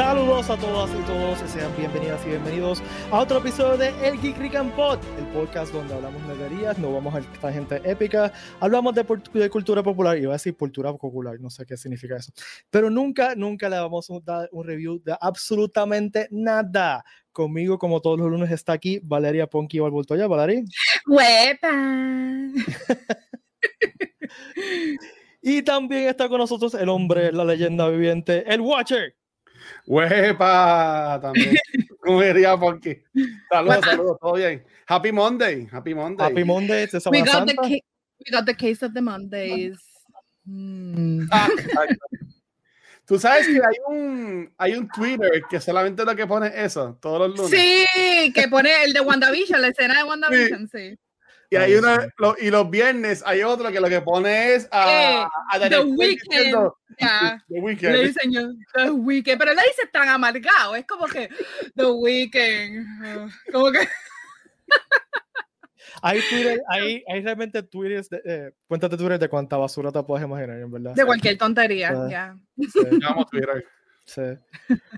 Saludos a todas y todos, sean bienvenidas y bienvenidos a otro episodio de El Geek Rick and Pod, el podcast donde hablamos nerderías, no vamos a esta gente épica, hablamos de, de, cultura popular, iba a decir cultura popular, no sé qué significa eso, pero nunca, nunca le vamos a dar un review de absolutamente nada. Conmigo, como todos los lunes, está aquí Valeria Ponky Valvoltoya. Valeria. ¡Huepa! y también está con nosotros el hombre, la leyenda viviente, el Watcher. ¡Huepa! También. ¿Cómo diría Ponky? Saludos, saludos, todo bien. Happy Monday, Happy Monday. Happy Monday, we got, the we got the case of the Mondays. Mm. Ah, Tú sabes que hay un, hay un Twitter que solamente lo que pone eso todos los lunes. Sí, que pone el de WandaVision, la escena de WandaVision, sí. Y hay una, y los viernes hay otro que lo que pone es a, a The Weeknd. The Weeknd. Le dicen The Weeknd, pero le dice tan amargado, es como que The Weeknd. Como que. hay Twitter, hay, hay realmente Twitter, de, eh, cuentas de Twitter de cuánta basura te puedes imaginar, en verdad. De cualquier tontería, ya. Vamos Twitter. Sí.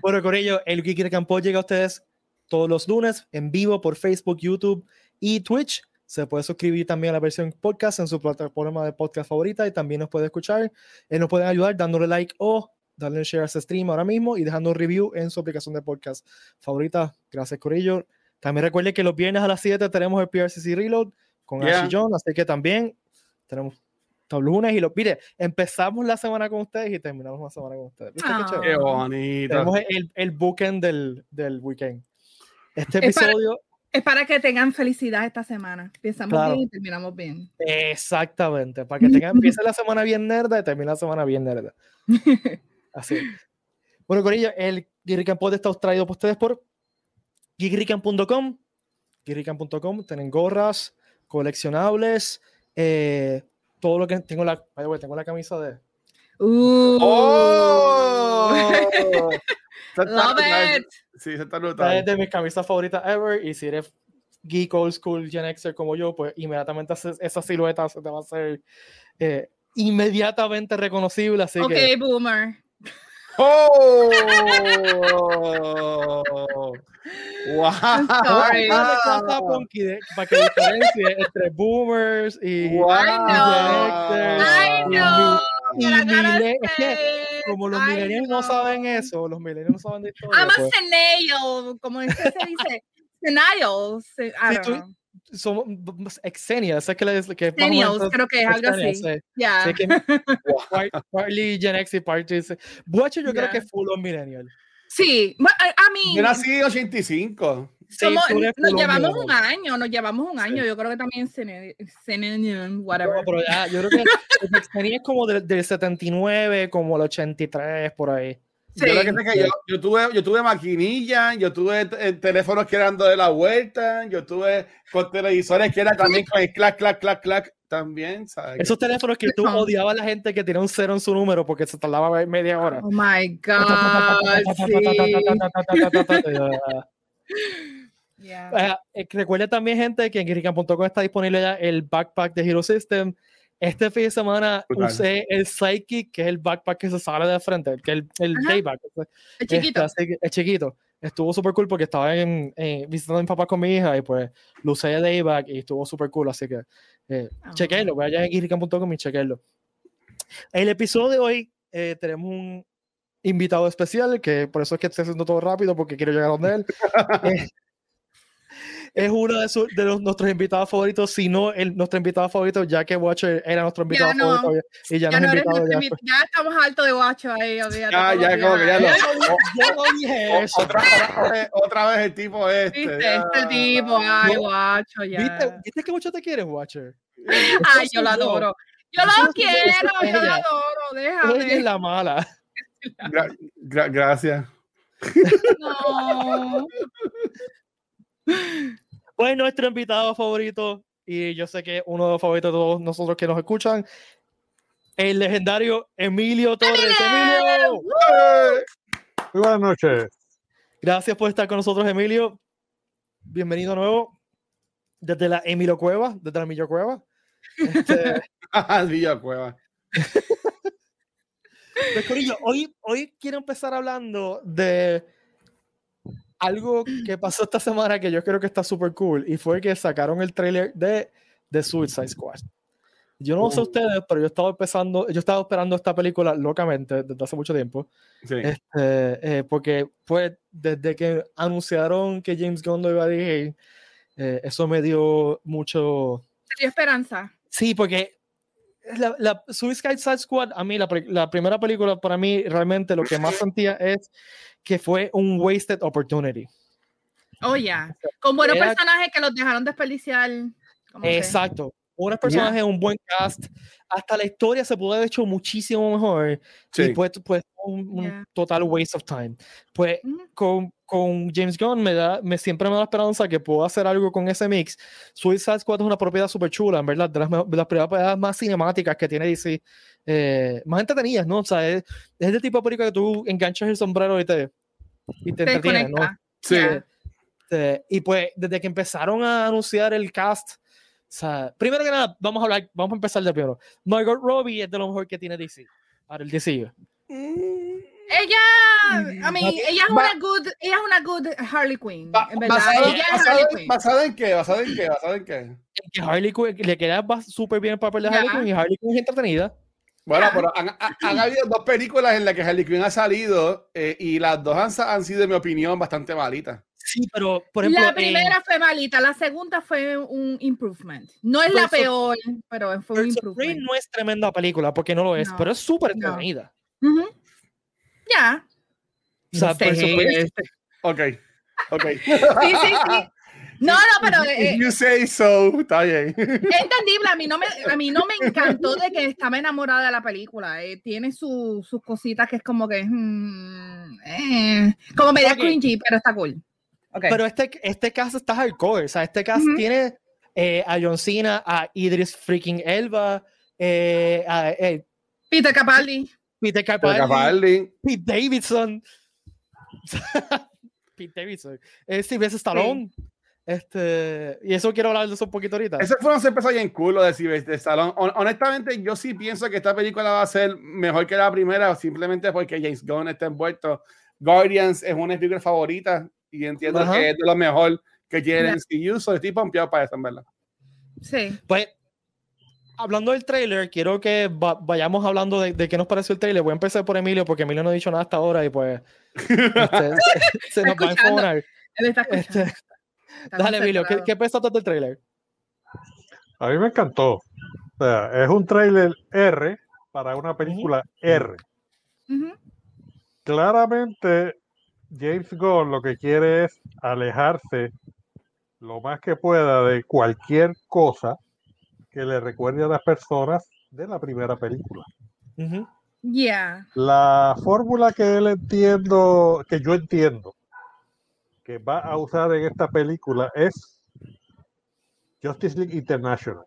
Bueno, con ello, el Geek Campo llega a ustedes todos los lunes en vivo por Facebook, YouTube y Twitch se puede suscribir también a la versión podcast en su plataforma de podcast favorita y también nos puede escuchar. y nos pueden ayudar dándole like o darle share a este stream ahora mismo y dejando un review en su aplicación de podcast favorita. Gracias, Corillo. También recuerde que los viernes a las 7 tenemos el PRCC Reload con Ashley John, así que también tenemos los lunes y los mire, empezamos la semana con ustedes y terminamos la semana con ustedes. qué, bonito. Tenemos el, el bookend del, del weekend. Este episodio es para que tengan felicidad esta semana. Empezamos bien y terminamos bien. Exactamente. Para que tengan, empiece la semana bien nerda y termine la semana bien nerda. Así. Bueno, Corilla, el Geekrican Pod está traído por ustedes por geekrican.com. Geekrican.com. Tienen gorras, coleccionables, eh, todo lo que tengo la, tengo la camisa de. Uh. ¡Oh! Love it. Sí, se está notando. Es de mis camisas favoritas ever. Y si eres geek old school Gen Xer como yo, pues inmediatamente esa silueta se te va a hacer eh, inmediatamente reconocible. Así ok, que, boomer. ¡Oh! ¡Wow! Sorry. para que diferencie entre boomers y, wow. I know. y, y, como los millennials no saben eso, los millennials no saben de historia. I'm a pues. senile, como se dice, senile. Sí, somos exenias, es que, le, que Exenials, creo que es algo así. Ya. Yeah. partly Gen X y partly... Buacho yo creo que es full on millennial. Sí, a mí... Yo nací 85. Somos, nos llevamos un año, nos llevamos un año. Sí. Yo creo que también Senenium, whatever. No, pero ya, yo creo que es como del, del 79, como el 83, por ahí. Sí. Yo, lo que sé que yo, yo, tuve, yo tuve maquinilla, yo tuve eh, teléfonos que eran de la vuelta, yo tuve con televisores que eran también con el clac, clac, clac, clac, también, ¿sabes? Esos teléfonos que tú odiabas a la gente que tenía un cero en su número porque se tardaba media hora. Oh my God. Yeah. Uh, recuerda también, gente, que en Kirikan.com está disponible ya el backpack de Hero System. Este fin de semana Total. usé el Psychic, que es el backpack que se sale de frente, que es el, el dayback. El chiquito. Este, el chiquito. Estuvo súper cool porque estaba en, en, visitando a mi papá con mi hija y pues lo usé de dayback y estuvo súper cool. Así que eh, oh. chequenlo, vayan a Kirikan.com y chequenlo. El episodio de hoy eh, tenemos un invitado especial, que por eso es que estoy haciendo todo rápido porque quiero llegar a donde él. es uno de, su, de los, nuestros invitados favoritos, si no el, nuestro invitado favorito, ya que Watcher era nuestro invitado ya no, favorito y ya, ya no, invitado, ya, ya, ya, estamos altos de Watcher ahí. Ya, ya, como que ya lo. yo no dije eso. Otra, otra, otra, vez el tipo este. ¿Viste? Este tipo, ay, Watcher, ya. ¿Viste, ¿Viste que mucho te quieres, Watcher? Ay, yo lo adoro. Yo lo quiero, yo lo adoro, déjame. Ella es la mala. Gra gra gracias. No. Pues nuestro invitado favorito, y yo sé que uno de los favoritos de todos nosotros que nos escuchan, el legendario Emilio Torres. ¡Emilio! Muy buenas noches. Gracias por estar con nosotros, Emilio. Bienvenido nuevo desde la Emilio Cueva, desde la Emilio Cueva. Este... Villa Cueva. Pues, hoy, hoy quiero empezar hablando de algo que pasó esta semana que yo creo que está súper cool y fue que sacaron el trailer de, de Suicide Squad. Yo no sé ustedes, pero yo estaba empezando, yo estaba esperando esta película locamente desde hace mucho tiempo. Este, eh, porque pues desde que anunciaron que James Gunn lo iba a dirigir, eh, eso me dio mucho... dio esperanza. Sí, porque la, la Suicide Squad, a mí, la, la, primera película, para mí, realmente lo que más sentía es que fue un wasted opportunity. Oh, ya. Con buenos personajes que los dejaron desperdiciar. Exacto buenos personajes, un buen cast, hasta la historia se pudo haber hecho muchísimo mejor. Y pues, pues un, total waste of time. Pues con, con, James Gunn me da, me siempre me da la esperanza que puedo hacer algo con ese mix. Suicide Squad es una propiedad súper chula, en verdad, de las, de las propiedades más cinemáticas que tiene DC. Eh, más entretenidas, ¿no? O sea, es, es el tipo de película que tú enganchas el sombrero y te, y te, entretienes, ¿no? Sí. y pues desde que empezaron a anunciar el cast sea, primero que nada, vamos a hablar, vamos a empezar de primero. Margot Robbie es de lo mejor que tiene DC. Para el DC. Mm. Ella, a mí, ella es una good, ella es una good Harley Quinn, en verdad. Basado, ella es Harley Quinn. ¿Basada en qué? ¿Basada en qué? ¿Basada en qué? En que Harley Quinn le queda súper bien el papel de Harley Quinn y Harley Quinn es entretenida. Bueno, pero han, han, habido dos películas en las que Harley Quinn ha salido eh, y las dos han, han sido, en mi opinión, bastante malitas. Sí, pero por ejemplo. La primera fue malita, la segunda fue un improvement. No es la peor, pero fue un improvement. no es tremenda película porque no lo es, pero es súper entretenida. Ya. O sea, Ok. Ok. sí, sí, sí. No, no, pero. Eh, you say so, está bien. Es entendible. A mí, no me, a mí no me encantó de que estaba enamorada de la película. Eh, tiene sus cositas que es como que. Mm, eh, como media cringy, pero está cool. Pero este, este caso está hardcore, o sea, este caso tiene eh, a John Cena, a Idris freaking Elba, eh, a eh, Peter Capaldi. Peter Capaldi. Pete Davidson. Pete Davidson. Eh, Sylvester Stallone. Este, y eso quiero hablar de eso un poquito ahorita. Eso fue un sorpresa en culo de Sylvester Stallone. honestamente, yo sí pienso que esta película va a ser mejor que la primera, simplemente porque James Gunn está envuelto. Guardians es una de mis películas favoritas y entiendo que es de lo mejor que tienen si uso estoy pompeado para eso, en verdad. Sí. Pues, hablando del trailer, quiero que vayamos hablando de, de, qué nos pareció el trailer. Voy a empezar por Emilio, porque Emilio no ha dicho nada hasta ahora y pues este, se, nos va a. Él está este, dale, Emilio, ¿qué, ¿qué pensaste del trailer? A mí me encantó. O sea, es un trailer R para una película R. Claramente James Gunn lo que quiere es alejarse lo más que pueda de cualquier cosa que le recuerde a las personas de la primera película. Ya. La fórmula que él entiendo, que yo entiendo, que va a usar en esta película es Justice League International.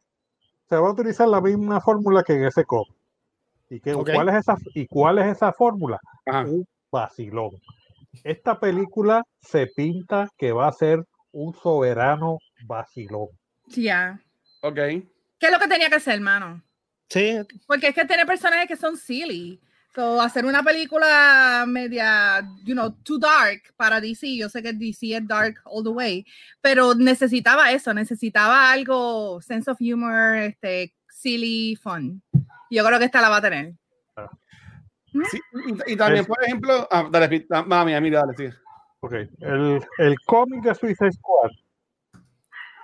Se va a utilizar la misma fórmula que en ese cómic. ¿Y, que, ¿cuál, es esa, ¿Y cuál es esa fórmula? Un vacilón esta película se pinta que va a ser un soberano vacilón. Ya. Ok. ¿Qué es lo que tenía que hacer, hermano? Sí. Porque es que tiene personajes que son silly. So, hacer una película media, you know, too dark para DC. Yo sé que DC es dark all the way, pero necesitaba eso, necesitaba algo, sense of humor, este, silly, fun. Yo creo que esta la va a tener. Ah. Sí, y, también, por ejemplo, ah, dale, mami, a mí, dale, sí. Ok, el, el cómic de Suicide Squad,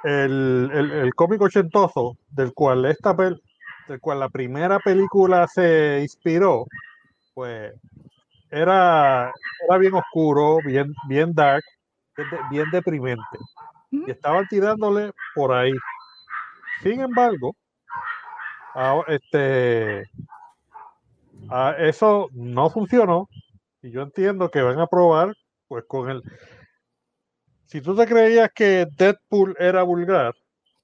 el, el, el, cómic ochentoso del cual esta del cual la primera película se inspiró, pues era, era bien oscuro, bien, bien dark, bien deprimente. Y estaban tirándole por ahí. Sin embargo, este, Ah, eso no funcionó y yo entiendo que van a probar pues con el si tú te creías que Deadpool era vulgar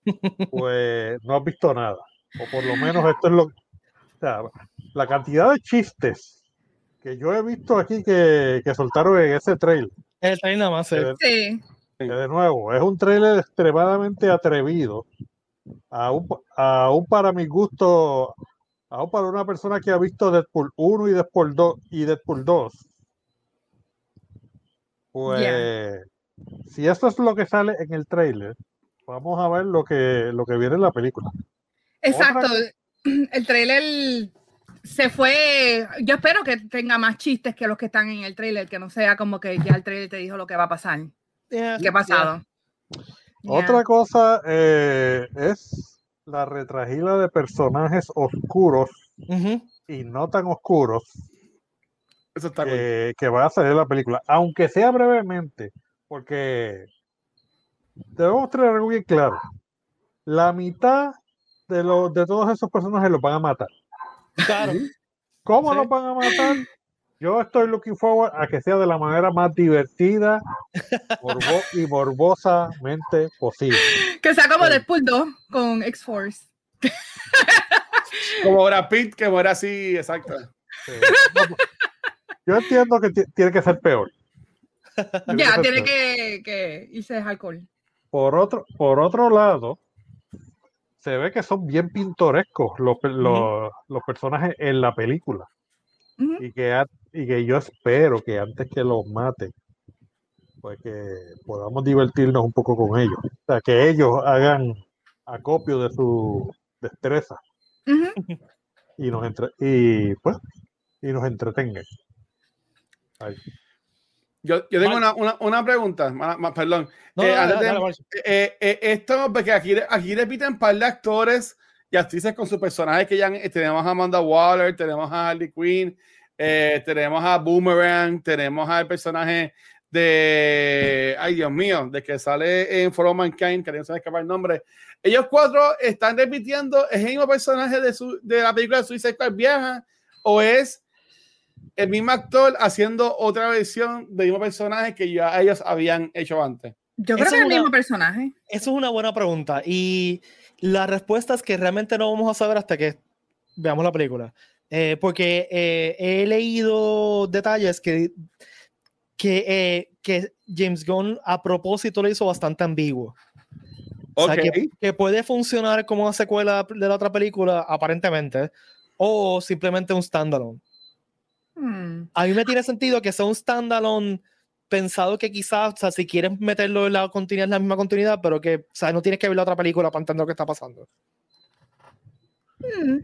pues no has visto nada o por lo menos esto es lo o sea, la cantidad de chistes que yo he visto aquí que, que soltaron en ese trailer el trailer nada más sí. de nuevo es un trailer extremadamente atrevido aún, aún para mi gusto Aún para una persona que ha visto Deadpool 1 y Deadpool 2 y Deadpool 2, pues si esto es lo que sale en el trailer, vamos a ver lo que, lo que viene en la película. Exacto. El trailer se fue. Yo espero que tenga más chistes que los que están en el trailer, que no sea como que ya el trailer te dijo lo que va a pasar. Yeah, ¿Qué ha pasado? Otra cosa eh, es la retragila de personajes oscuros y no tan oscuros Eso está cool. que, que va a salir la película, aunque sea brevemente, porque debemos tener algo bien claro. La mitad de, los de todos esos personajes los van a matar. Claro. ¿Cómo Sí. los van a matar? Yo estoy looking forward a que sea de la manera más divertida morbo- y morbosamente posible. Que sea como Sí. Deadpool 2 con X-Force. Como Brad Pitt, que muere así, exacto. Sí. Yo entiendo que ti- tiene que ser peor. Tiene Ya, tiene que, que irse de alcohol. Por otro, por otro lado, se ve que son bien pintorescos los, los, los personajes en la película. Y que, a- y que yo espero que antes que los maten, pues que podamos divertirnos un poco con ellos. O sea, que ellos hagan acopio de su destreza y nos entre y pues y nos entretengan. Yo, yo tengo una, una, una pregunta, perdón. No, Eh, no. Eh, eh, esto, porque aquí, aquí repiten un par de actores y actrices con sus personajes que ya han- tenemos a Amanda Waller, tenemos a Harley Quinn, eh, tenemos a Boomerang, tenemos al personaje de, ay Dios mío, de que sale en For All Mankind, que no se me escapa el nombre. Ellos cuatro están repitiendo, ¿es el mismo personaje de, su, de la película de Suicide Squad vieja o es el mismo actor haciendo otra versión del mismo personaje que ya ellos habían hecho antes? Yo creo Eso que es el es una- mismo personaje. Eso es una buena pregunta. Y la respuesta es que realmente no vamos a saber hasta que veamos la película. Eh, porque eh, he leído detalles que, que, eh, que James Gunn a propósito lo hizo bastante ambiguo. O sea, Ok. que, que puede funcionar como una secuela de la otra película, aparentemente, o simplemente un standalone. Hmm. A mí me tiene sentido que sea un standalone pensado que quizás, o sea, si quieres meterlo en la continuidad, es la misma continuidad, pero que, o sea, no tienes que ver la otra película para entender lo que está pasando. Hmm,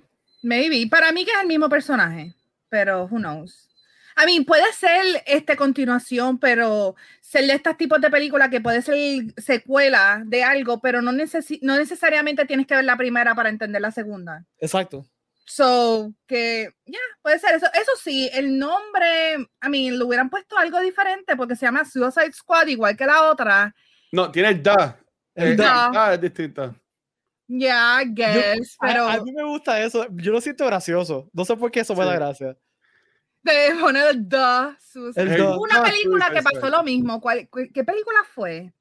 Maybe. Para mí que es el mismo personaje, pero who knows. I mean, puede ser este continuación, pero ser de estos tipos de películas que puede ser secuela de algo, pero no, necesi- no necesariamente tienes que ver la primera para entender la segunda. Exacto. So, que, ya, puede ser eso. Eso sí, el nombre, I mean, le hubieran puesto algo diferente porque se llama Suicide Squad, igual que la otra. No, tiene el da. El El da. da es distinto. Ya, I guess, A- pero a, mí me gusta eso. Yo lo siento gracioso. No sé por qué eso me da gracia. de poner el da. Hubo una da película que pasó lo mismo. ¿Cuál- cu- ¿Qué película fue?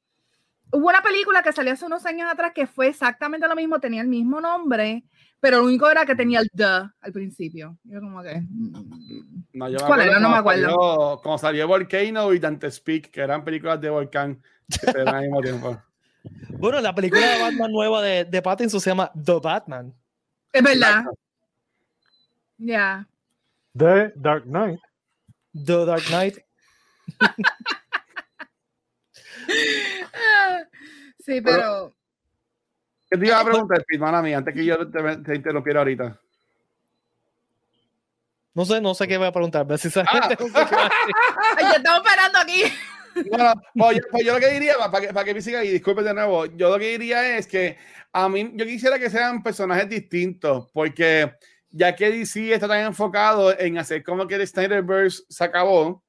Hubo una película que salió hace unos años atrás que fue exactamente lo mismo, tenía el mismo nombre, pero lo único era que tenía el the al principio. Yo como que. mm, No, yo ¿Cuál era? No me cuando acuerdo. Salió, como salió Volcano y Dante Speak, que eran películas de volcán que al mismo tiempo. Bueno, la película de Batman nueva de, de Pattinson se llama The Batman. Es verdad. Ya. The Dark Knight. The Dark Knight. Ah, Sí, pero. ¿Qué te iba a preguntar, hermana mía, antes que yo te, te interrumpiera ahorita? No sé, no sé qué voy a preguntar. pero sinceramente no sé qué va a decir. Ay, ya estamos esperando aquí. Bueno, pues pues yo lo que diría, para que, para que me siga y disculpe de nuevo, yo lo que diría es que a mí, yo quisiera que sean personajes distintos, porque ya que DC está tan enfocado en hacer como que el Snyderverse se acabó,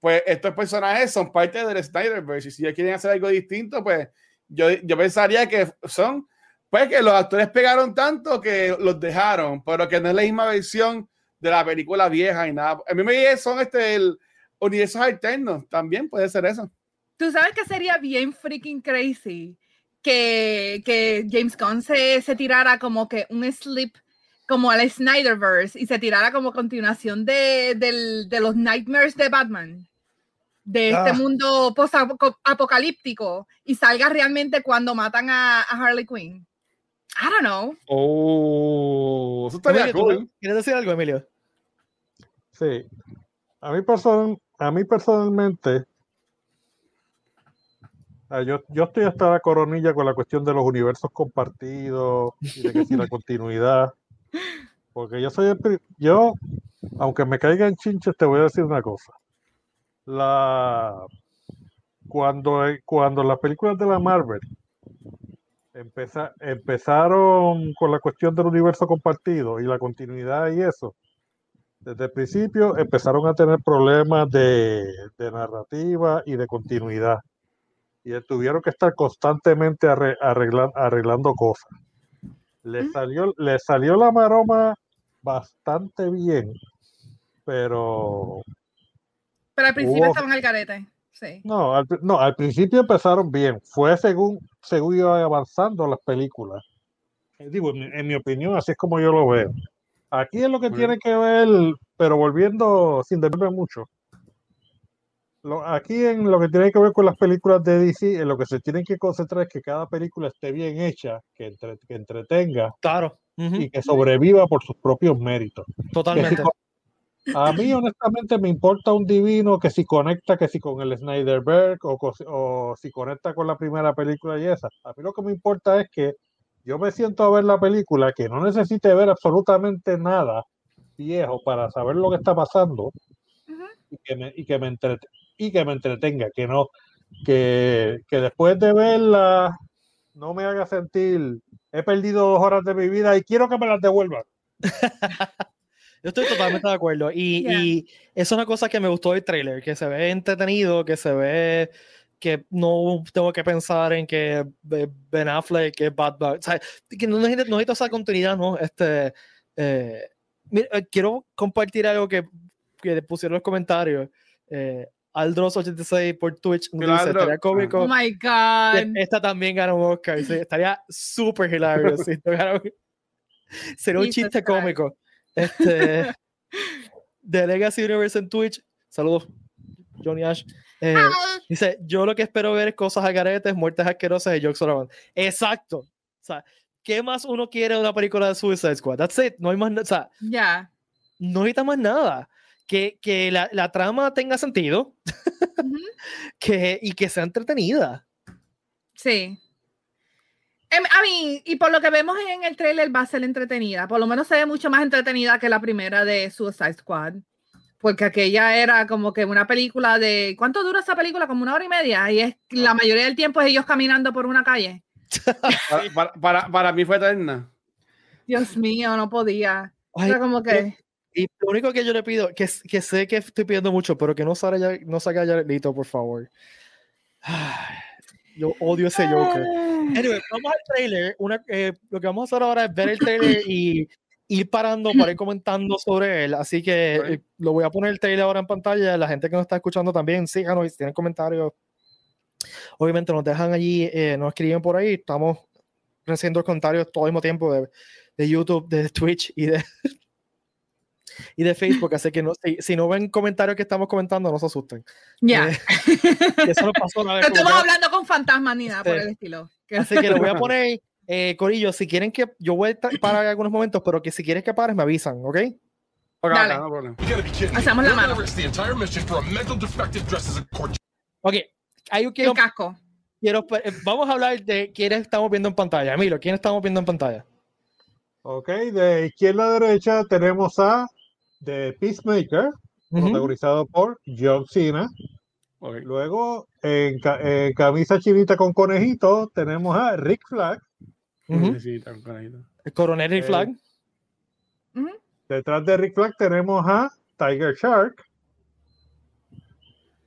pues estos personajes son parte del Snyderverse, y si ellos quieren hacer algo distinto, pues yo, yo pensaría que son, pues que los actores pegaron tanto que los dejaron, pero que no es la misma versión de la película vieja y nada. A mí me son este, el, universos alternos, también puede ser eso. Tú sabes que sería bien freaking crazy que, que James Gunn se, se tirara como que un slip como al Snyderverse y se tirara como continuación de, del- de los nightmares de Batman, de este Ah. I don't know. Oh, eso estaría Emilio, ¿tú cool. ¿Quieres decir algo, Emilio? Sí. A mí, person- a mí personalmente, ah, yo, yo estoy hasta la coronilla con la cuestión de los universos compartidos y de que si la continuidad. Porque yo soy el yo, aunque me caiga en chinches, te voy a decir una cosa. La cuando, eh, cuando las películas de la Marvel empeza- empezaron con la cuestión del universo compartido y la continuidad y eso, desde el principio empezaron a tener problemas de, de narrativa y de continuidad. Y tuvieron que estar constantemente arre- arreglan- arreglando cosas. Le salió, le salió la maroma bastante bien, pero Pero al principio Hubo- estaban al garete. Sí. no al, no, al principio empezaron bien. Fue según, según iba avanzando las películas. Eh, Digo, en en mi opinión, así es como yo lo veo. Aquí es lo que Muy tiene que ver, pero volviendo sin desviarme mucho. Lo- aquí en lo que tiene que ver con las películas de DC, en lo que se tienen que concentrar es que cada película esté bien hecha, que, entre- que entretenga Claro. Ujú, y que sobreviva por sus propios méritos. Si Totalmente. co- a mí, honestamente, me importa un divino que si conecta, que si con el Snyderberg o, o si conecta con la primera película y esa. A mí lo que me importa es que yo me siento a ver la película, que no necesite ver absolutamente nada viejo para saber lo que está pasando y que me, y que me, entrete- y que me entretenga, que no, que, que después de verla no me haga sentir, he perdido dos horas de mi vida y quiero que me las devuelvan. Yo estoy totalmente de acuerdo. Y, Yeah. y eso es una cosa que me gustó del trailer, que se ve entretenido, que se ve que no tengo que pensar en que Be- Ben Affleck es Bad Bad. O sea, que no necesito, no necesito esa continuidad, ¿no? Este, eh, mira, eh, quiero compartir algo que, que pusieron en los comentarios. Eh, Aldros86 por Twitch nos dice, Aldro. estaría cómico. Oh my que God. Esta también gana un Oscar. sí, estaría súper hilario. un- Sería un chiste cómico. Este, de Legacy Universe en Twitch. Saludos, Johnny Ash. Eh, dice: Yo lo que espero ver es cosas agaretes, muertes asquerosas de Jock Sullivan. Exacto. O sea, ¿qué más uno quiere de una película de Suicide Squad? That's it. No hay más. na- O sea, Ya. no necesita más nada. Que, que la, la trama tenga sentido que, y que sea entretenida. Sí. Em, A mí, y por lo que vemos en el trailer va a ser entretenida. Por lo menos se ve mucho más entretenida que la primera de Suicide Squad. Porque aquella era como que una película de... ¿Cuánto dura esa película? Como una hora y media. Y es la mayoría del tiempo es ellos caminando por una calle. Para, para, para, para mí fue eterna. Dios mío, no podía. Ay, Era como que... Y lo único que yo le pido, que, que sé que estoy pidiendo mucho, pero que no salga ya, no salga Jaredito, por favor. Ay, Yo odio ese Joker. Anyway, vamos al trailer. Una, eh, lo que vamos a hacer ahora es ver el trailer y ir parando para ir comentando sobre él. Así que eh, lo voy a poner el trailer ahora en pantalla. La gente que nos está escuchando también, síganos y si tienen comentarios. Obviamente nos dejan allí, eh, nos escriben por ahí. Estamos recibiendo comentarios todo el mismo tiempo de, de YouTube, de Twitch y de, y de Facebook. Así que no, si, si no ven comentarios que estamos comentando, no se asusten. Ya. Eh, eso nos pasó una vez. No estamos hablando con fantasmas ni nada por Este, el estilo. Así que lo voy a poner, eh, Corillo, si quieren que yo voy a parar algunos momentos, pero que si quieres que pares, me avisan, ¿ok? Ok, Dale. no problema. La mano. Ok, ahí quiero, el casco. quiero- eh, vamos a hablar de quiénes estamos viendo en pantalla. Milo, ¿quién estamos viendo en pantalla? Ok, de izquierda a derecha tenemos a The Peacemaker, protagonizado por John Cena. Luego, en, ca- en camisa chinita con conejito, tenemos a Rick Flag. El coronel Rick Eh, Flag. Detrás de Rick Flag tenemos a Tiger Shark.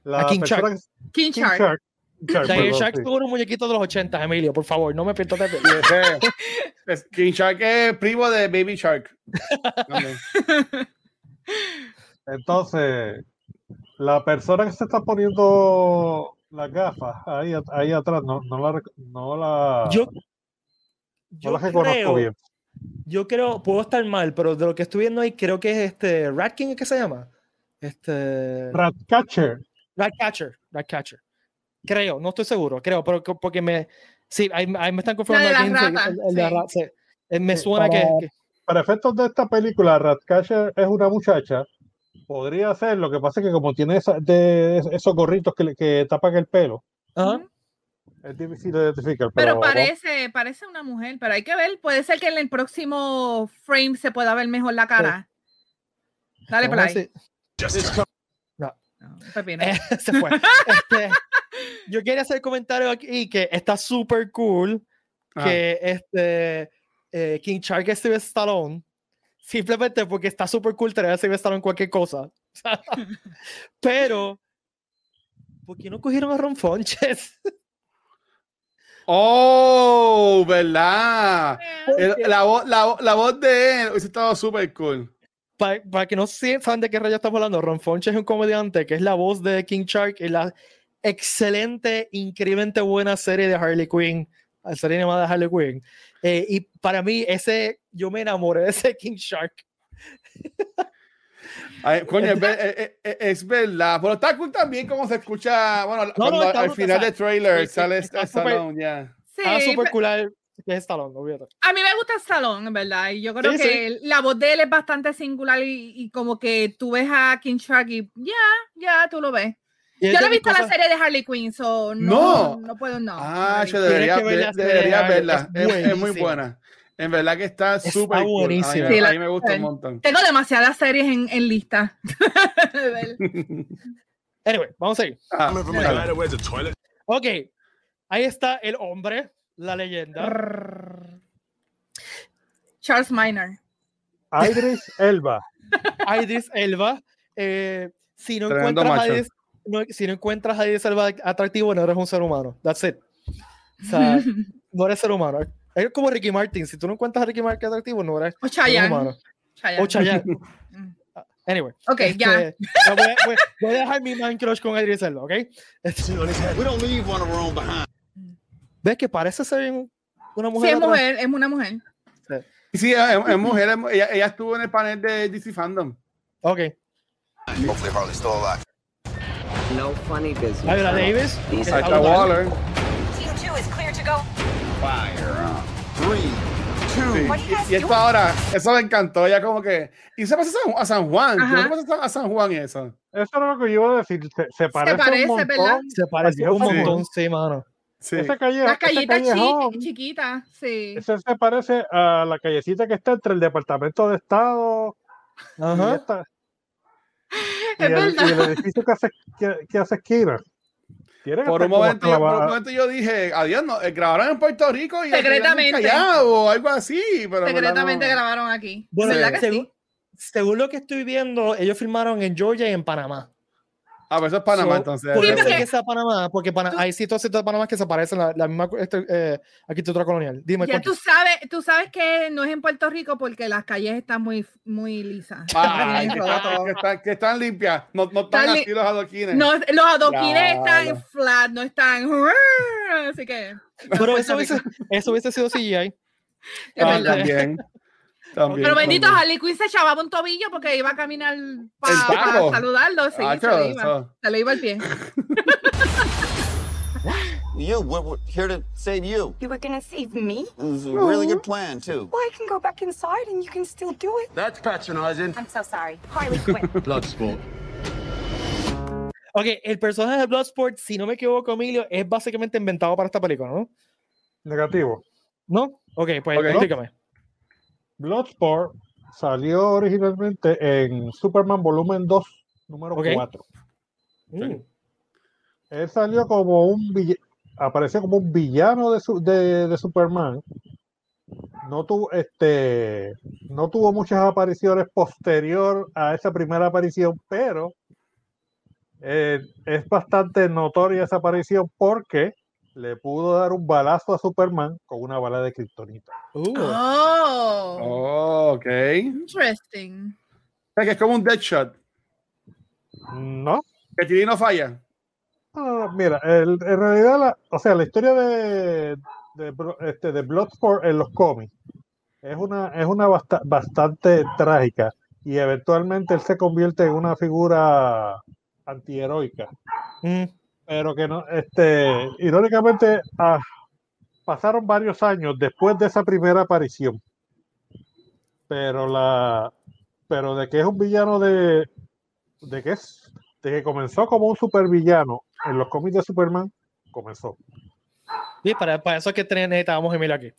La A King Shark. que- King King Shark. Shark. Shark, Tiger perdón, Shark sí. tuvo un muñequito de los 80, Emilio, por favor, no me pierdas de King Shark es primo de Baby Shark. Entonces, la persona que se está poniendo las gafas ahí, ahí atrás, no, no la, no la, Yo, yo reconozco creo, bien. yo creo, puedo estar mal, pero de lo que estoy viendo ahí, creo que es este Rat King, ¿qué se llama? Este. Ratcatcher. Ratcatcher, Ratcatcher. Creo, no estoy seguro, creo, pero porque me Sí, ahí, ahí me están confirmando. La de las ratas, el- el de la sí. Eh, Me suena que, para- que- Para efectos de esta película, Ratcatcher es una muchacha. Podría ser, lo que pasa es que como tiene esa- de esos gorritos que, que tapan el pelo, Ajá. Es difícil de identificar. Pero Pero, parece, parece una mujer, pero hay que ver, puede ser que en el próximo frame se pueda ver mejor la cara. Dale vamos a play. No, pepino. Eh, se fue. Este, yo quería hacer comentario aquí que está súper cool Ajá. que este eh, King Shark es Stallone simplemente porque está súper cool tener a Sylvester Stallone cualquier cosa. Pero, ¿por qué no cogieron a Ron Fonches? Oh, ¿verdad? El- la, voz, la, vo- la voz de él hubiese estado súper cool. Para, que no se- saben de qué rayo estamos hablando, Ron Fonches es un comediante que es la voz de King Shark en la excelente, increíblemente buena serie de Harley Quinn, la serie animada de Harley Quinn. Eh, y para mí, ese, yo me enamoré de ese King Shark. Ay, coño, es, es- es- es verdad. Pero está cool también como se escucha. Bueno, cuando está al final del trailer sí, sí, sale este súper- Stallone, ya. sí, Estaba súper pe- cool es Stallone, olvídate. a mí me gusta Stallone, en verdad. Y yo creo Sí, que la voz de él es bastante singular y, y como que tú ves a King Shark y ya, ya tú lo ves. Yo no he visto la cosas- serie de Harley Quinn, so no, No. no, puedo, no. Ah, no yo la debería, la de- debería verla. es Es, muy buena. En verdad que está súper cool. A mí, me- Sí, a la- mí me gusta un montón. Tengo demasiadas series en, en lista. Anyway, vamos a seguir. Ah. Ok, ahí está el hombre, la leyenda. Charles Minor. Idris Elba. Idris Elba. eh, si, no encuentras a. Idris, no- si no encuentras a Idris Elba atractivo, no eres un ser humano. That's it. O sea, no eres ser humano. Es como Ricky Martin. Si tú no encuentras a Ricky Martin atractivo, no eres O Chayanne. O. Mm. Anyway. Ok, ya. este, ya voy, a- voy- voy a dejar mi man crush con Idris Elba, ¿ok? Este, We don't leave one of our own behind. ¿Ves que parece ser un- una Sí, mujer? es atrás? mujer, es una mujer. Sí, es, es mujer. es mu- ella, ella estuvo en el panel de DC Fandom. Ok. Hopefully Harley's still alive. No funny business. Viola Davis. Brutal. Waller. Team two is clear to go. Fire. Three, Sí. Y, y esto doing? ahora, eso me encantó. Ella como que. Y se pasa a San, a San Juan. ¿Qué pasa a San Juan y eso? Eso era lo que yo iba a decir. Se, se parece, parece, un montón. ¿verdad? Se parece un montón, sí, mano. Sí. Ese calle- Las ese callitas callejón, chi- chiquitas, sí. ese se parece a la callecita que está entre el Departamento de Estado y, Ajá. esta- y Es el, y el verdad. edificio que hace, que, que hace esquina. Por un, momento, yo, por un momento yo dije, adiós, no, eh, grabaron en Puerto Rico y Secretamente. Callao o algo así. Pero Secretamente no. grabaron aquí. Bueno, ¿Verdad que según, sí? según lo que estoy viendo, ellos filmaron en Georgia y en Panamá. Ah, pues eso es Panamá So, entonces. Ser porque- que sea Panamá, porque Pana- hay sitios de Panamá que se parecen a la, la misma este, eh, arquitectura colonial. Dime, Ya tú sabes, tú sabes que no es en Puerto Rico porque las calles están muy, muy lisas. Tienen que, están, que, están, que están limpias. No, no están así los adoquines. No, los adoquines están flat, no están. Así que. Pero eso hubiese, eso hubiese sido CGI. Ah, también. También. Pero bendito, también. Harley Quinn se echababa un tobillo porque iba a caminar para taco. saludarlo. Sí, Ah, se, le iba, se le iba el pie. You, we're, we're here to save you. You were gonna save me? This is a really good plan, too. Well, I can go back inside and you can still do it. That's patronizing. I'm so sorry. Harley Quinn. Bloodsport. Ok, el personaje de Bloodsport, si no me equivoco, Emilio, es básicamente inventado para esta película, ¿no? Negativo. ¿No? Ok, pues Ok. explícame. Bloodsport salió originalmente en Superman Volumen 2, número Ok. 4. Mm. Él salió como un vill- apareció como un villano de, su- de, de Superman. No tuvo este no tuvo muchas apariciones posterior a esa primera aparición, pero eh, es bastante notoria esa aparición porque le pudo dar un balazo a Superman con una bala de kriptonita. Uh. Oh, Oh, ok. interesting. O sea, que es como un Deadshot. No, Que Tiri no falla. Ah, mira, el- en realidad, la, o sea, la historia de, de, este, de Bloodsport en los cómics es una, es una basta- bastante trágica y eventualmente él se convierte en una figura antiheroica, Mm. Pero que no, este, irónicamente, a, pasaron varios años después de esa primera aparición. Pero la pero de que es un villano de de que es de que comenzó como un supervillano en los cómics de Superman, comenzó. Sí, para, para eso es que necesitábamos Emilio aquí.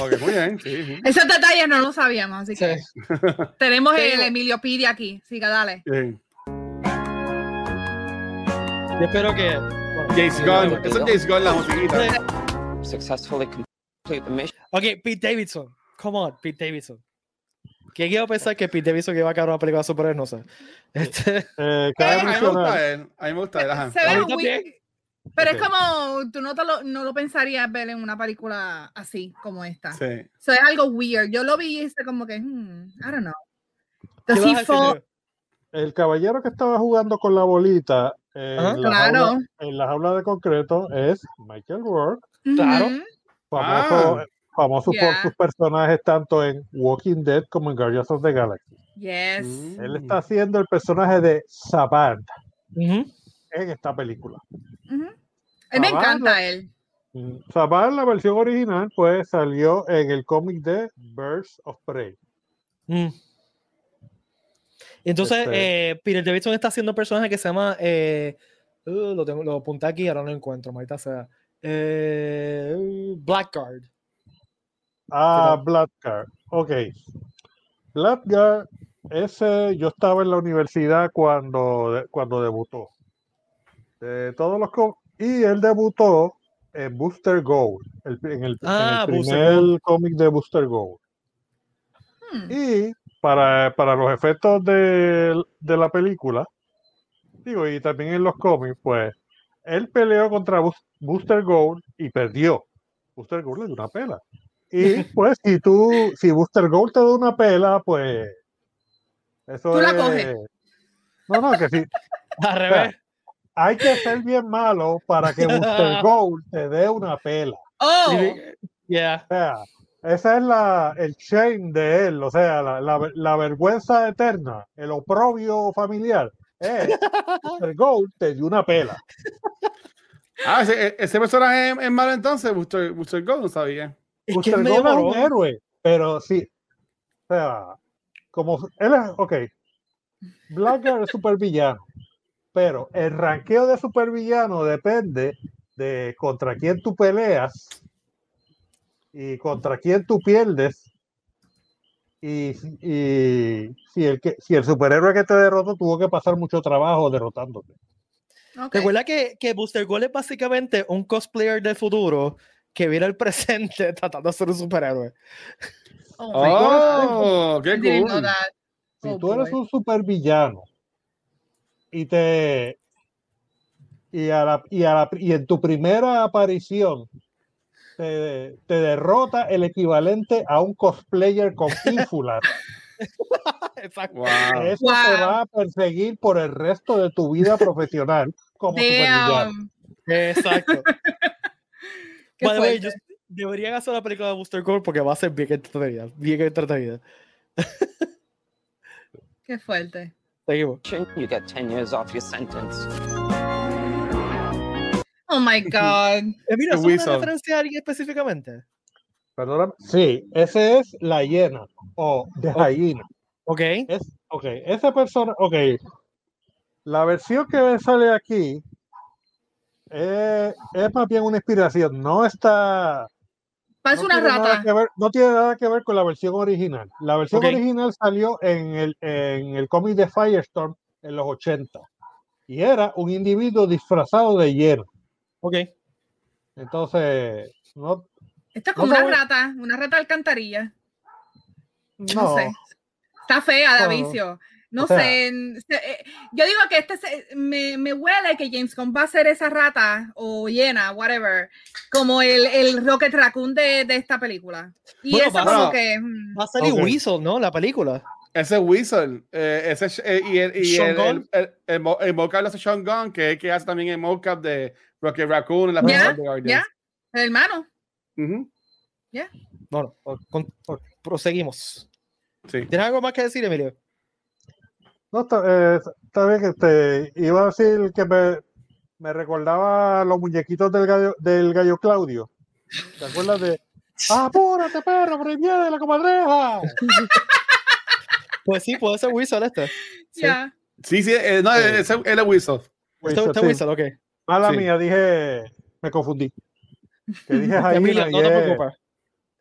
Ok, muy bien. Sí, sí. Esos detalles no lo sabíamos, así que Sí. tenemos Te el digo- Emiliopedia aquí. Siga, dale. Sí. Yo espero que. bueno, Gunn. Eso es James Gunn, la musiquita. Sí. Successfully complete the mission. Ok, Pete Davidson. Come on, Pete Davidson. ¿Quién iba a pensar que Pete Davidson iba a caer una película? No sé. Este, Eh, Eh, cabe A mí me gusta él. A mí me gusta él. Ajá. Se ve muy-. Pero es como, tú no, te lo, no lo pensarías ver en una película así como esta. Sí. Eso es algo weird. Yo lo vi y hice como que, hmm, I don't know. el caballero que estaba jugando con la bolita en, Ajá. la, Claro. jaula, en la jaula de concreto es Michael Rourke, Claro. Famoso, Ah. famoso por sus personajes tanto en Walking Dead como en Guardians of the Galaxy. Yes. Mm. Él está haciendo el personaje de Savant en esta película. Él me encanta él. Mm, Savant, la versión original, pues salió en el cómic de Birds of Prey. Mm. Entonces, Este- eh, Peter Davidson está haciendo un personaje que se llama. eh, uh, lo, tengo, lo apunté aquí, ahora no lo encuentro, maldita sea. Eh, Blackguard. Ah? Blackguard. Ok. Blackguard, ese yo estaba en la universidad cuando, cuando debutó. De todos los y él debutó en Booster Gold, el- en el, en Ah, el primer cómic de Booster Gold. Hmm. Y para, para los efectos de, de la película, digo, y también en los cómics, pues él peleó contra Booster Gold y perdió. Booster Gold le dio una pela. Y pues si tú, si Booster Gold te da una pela, pues eso Tú la es- coges. No, no, que sí. Al revés. Hay que ser bien malo para que Booster Gold te dé una pela. Oh, Yeah. O sea, esa es la, el shame de él, o sea, la, la- la vergüenza eterna, el oprobio familiar. Es, el Gold te dio una pela. Ah, ese, ese personaje es, es malo entonces, Booster, Booster Gold, no sabía. Es que es Booster medio Gold es un héroe, pero sí. O sea, como él es, ok, Blackguard es supervillano, pero el ranqueo de supervillano depende de contra quién tú peleas y contra quién tú pierdes. Y, y si, el que, si el superhéroe que te derrotó tuvo que pasar mucho trabajo derrotándote. ok. Recuerda que, que Booster Gold es básicamente un cosplayer del futuro que viene al presente tratando de ser un superhéroe. Oh. Oh, qué cool. Si Oh, tú eres boy. un supervillano y te y, a la- y, a la- y en tu primera aparición te, te derrota el equivalente a un cosplayer con ínfulas, Exacto. Wow. eso te Wow. va a perseguir por el resto de tu vida profesional como supervillano. Damn. Exacto. By the way, yo- deberían hacer la película de Booster Gold porque va a ser bien entretenida. Bien entretenida. Qué fuerte. Seguimos. You get 10 years off your sentence. Oh my God. Eh, mira, ¿es una referencia a alguien específicamente? Perdóname. Sí, ese es la hiena o de hyena. Ok. Es, ok, esa persona, ok. La versión que sale aquí eh, es más bien una inspiración, no está. Parece no una tiene nada rata. que ver- no tiene nada que ver con la versión original. La versión original salió en el, en el cómic de Firestorm en los 80 y era un individuo disfrazado de hiena. Ok. Entonces, no, Esto es como No una voy- rata, una rata alcantarilla. No, no, sé. Está fea. Davicio. No O sea- sé. eh, yo digo que este se- me, me huele que James Gunn va a ser esa rata o hiena, whatever, como el, el Rocket Raccoon de, de esta película. Y Bueno, eso va- como que. mm, Va a salir Ok. Weasel, ¿no? La película. Ese es Whistle. eh, ese es- eh, y el, y el, el, el, el, mo- el mocap lo hace Sean Gunn, que que hace también el mocap de Rocket Raccoon en la Ya, película de Guardians. el hermano. Ujú, Bueno, con- proseguimos. Sí. ¿Tienes algo más que decir, Emilio? no está, eh, está bien que te iba a decir que me, me recordaba los muñequitos del gallo, del gallo Claudio. ¿Te acuerdas de ¡Apúrate, perro, por ahí viene la comadreja! Pues sí, puede ser Whistle este. Sí. Ya. Sí, sí, eh, no, Sí. ese él es Whistle. Este, Whistle, este sí. Whistle, ok. Mala Sí. mía, dije. Me confundí. Dije Jaina no te es- preocupes.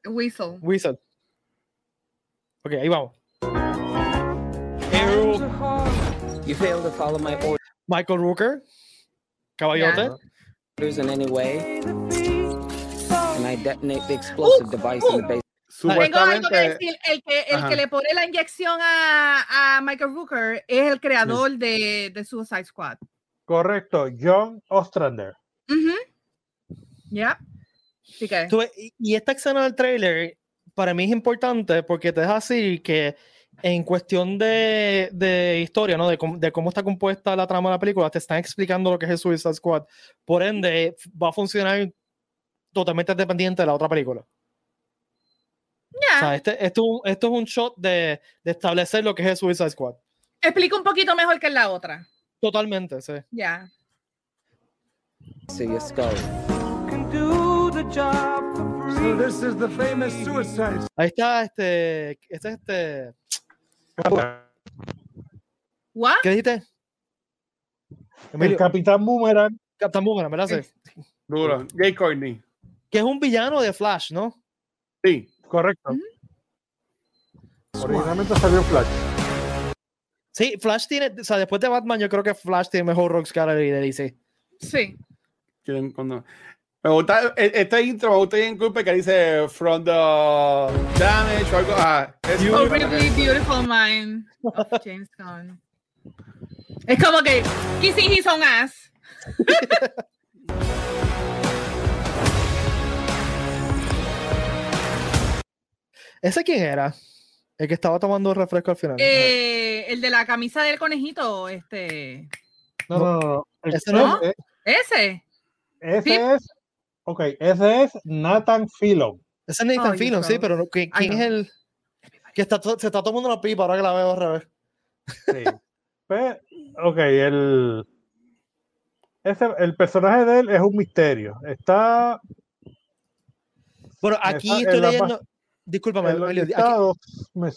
Whistle. Whistle. Ok, ahí vamos. You fail to follow my Michael Rooker. Caballote. orders in any way, and I detonate the explosive device in the base. Tengo algo que decir. El que, el Ajá. que le pone la inyección a, a Michael Rooker es el creador de, de Suicide Squad. Correcto, John Ostrander. Ujú. Ya. Tú ves, y- y esta escena del trailer para mí es importante porque te deja así que en cuestión de, de historia, ¿no? De cómo, de cómo está compuesta la trama de la película, te están explicando lo que es el Suicide Squad. Por ende, va a funcionar totalmente dependiente de la otra película. O Ya. sea, este, esto, esto es un shot de, de establecer lo que es el Suicide Squad. Explica un poquito mejor que en la otra. Totalmente, sí. Ya. your skull. So this is the famous suicide Ahí está este. Este, este. ¿What? ¿Qué dijiste? El Capitán Boomerang. Captain Boomerang, ¿verdad? Sí. duro. Jay Courtney. Que es un villano de Flash, ¿no? Sí. Correcto. Originalmente salió Flash. Sí, Flash tiene, o sea, después de Batman, yo creo que Flash tiene mejor Rock Gallery de DC. Sí. que cuando- Me gusta este intro, me gusta bien cool porque dice From the Damage o algo. Ah, es Oh, really beautiful mind of James Gunn. Es como que kissing his own ass. ¿Ese quién era? El que estaba tomando refresco al final. Eh, el de la camisa del conejito, este. No, no, no. El- ¿Ese no? ese- Ese. Ese Sí. es. Ok, ese es Nathan Filon. Ese es Nathan Oh, sí, pero no- ¿qui- I ¿quién es el que está, se está tomando una pipa ahora que la veo al revés? Sí. Pe- ok, el. Ese, el personaje de él es un misterio. Está Bueno, aquí estoy en la leyendo. Discúlpame, en me-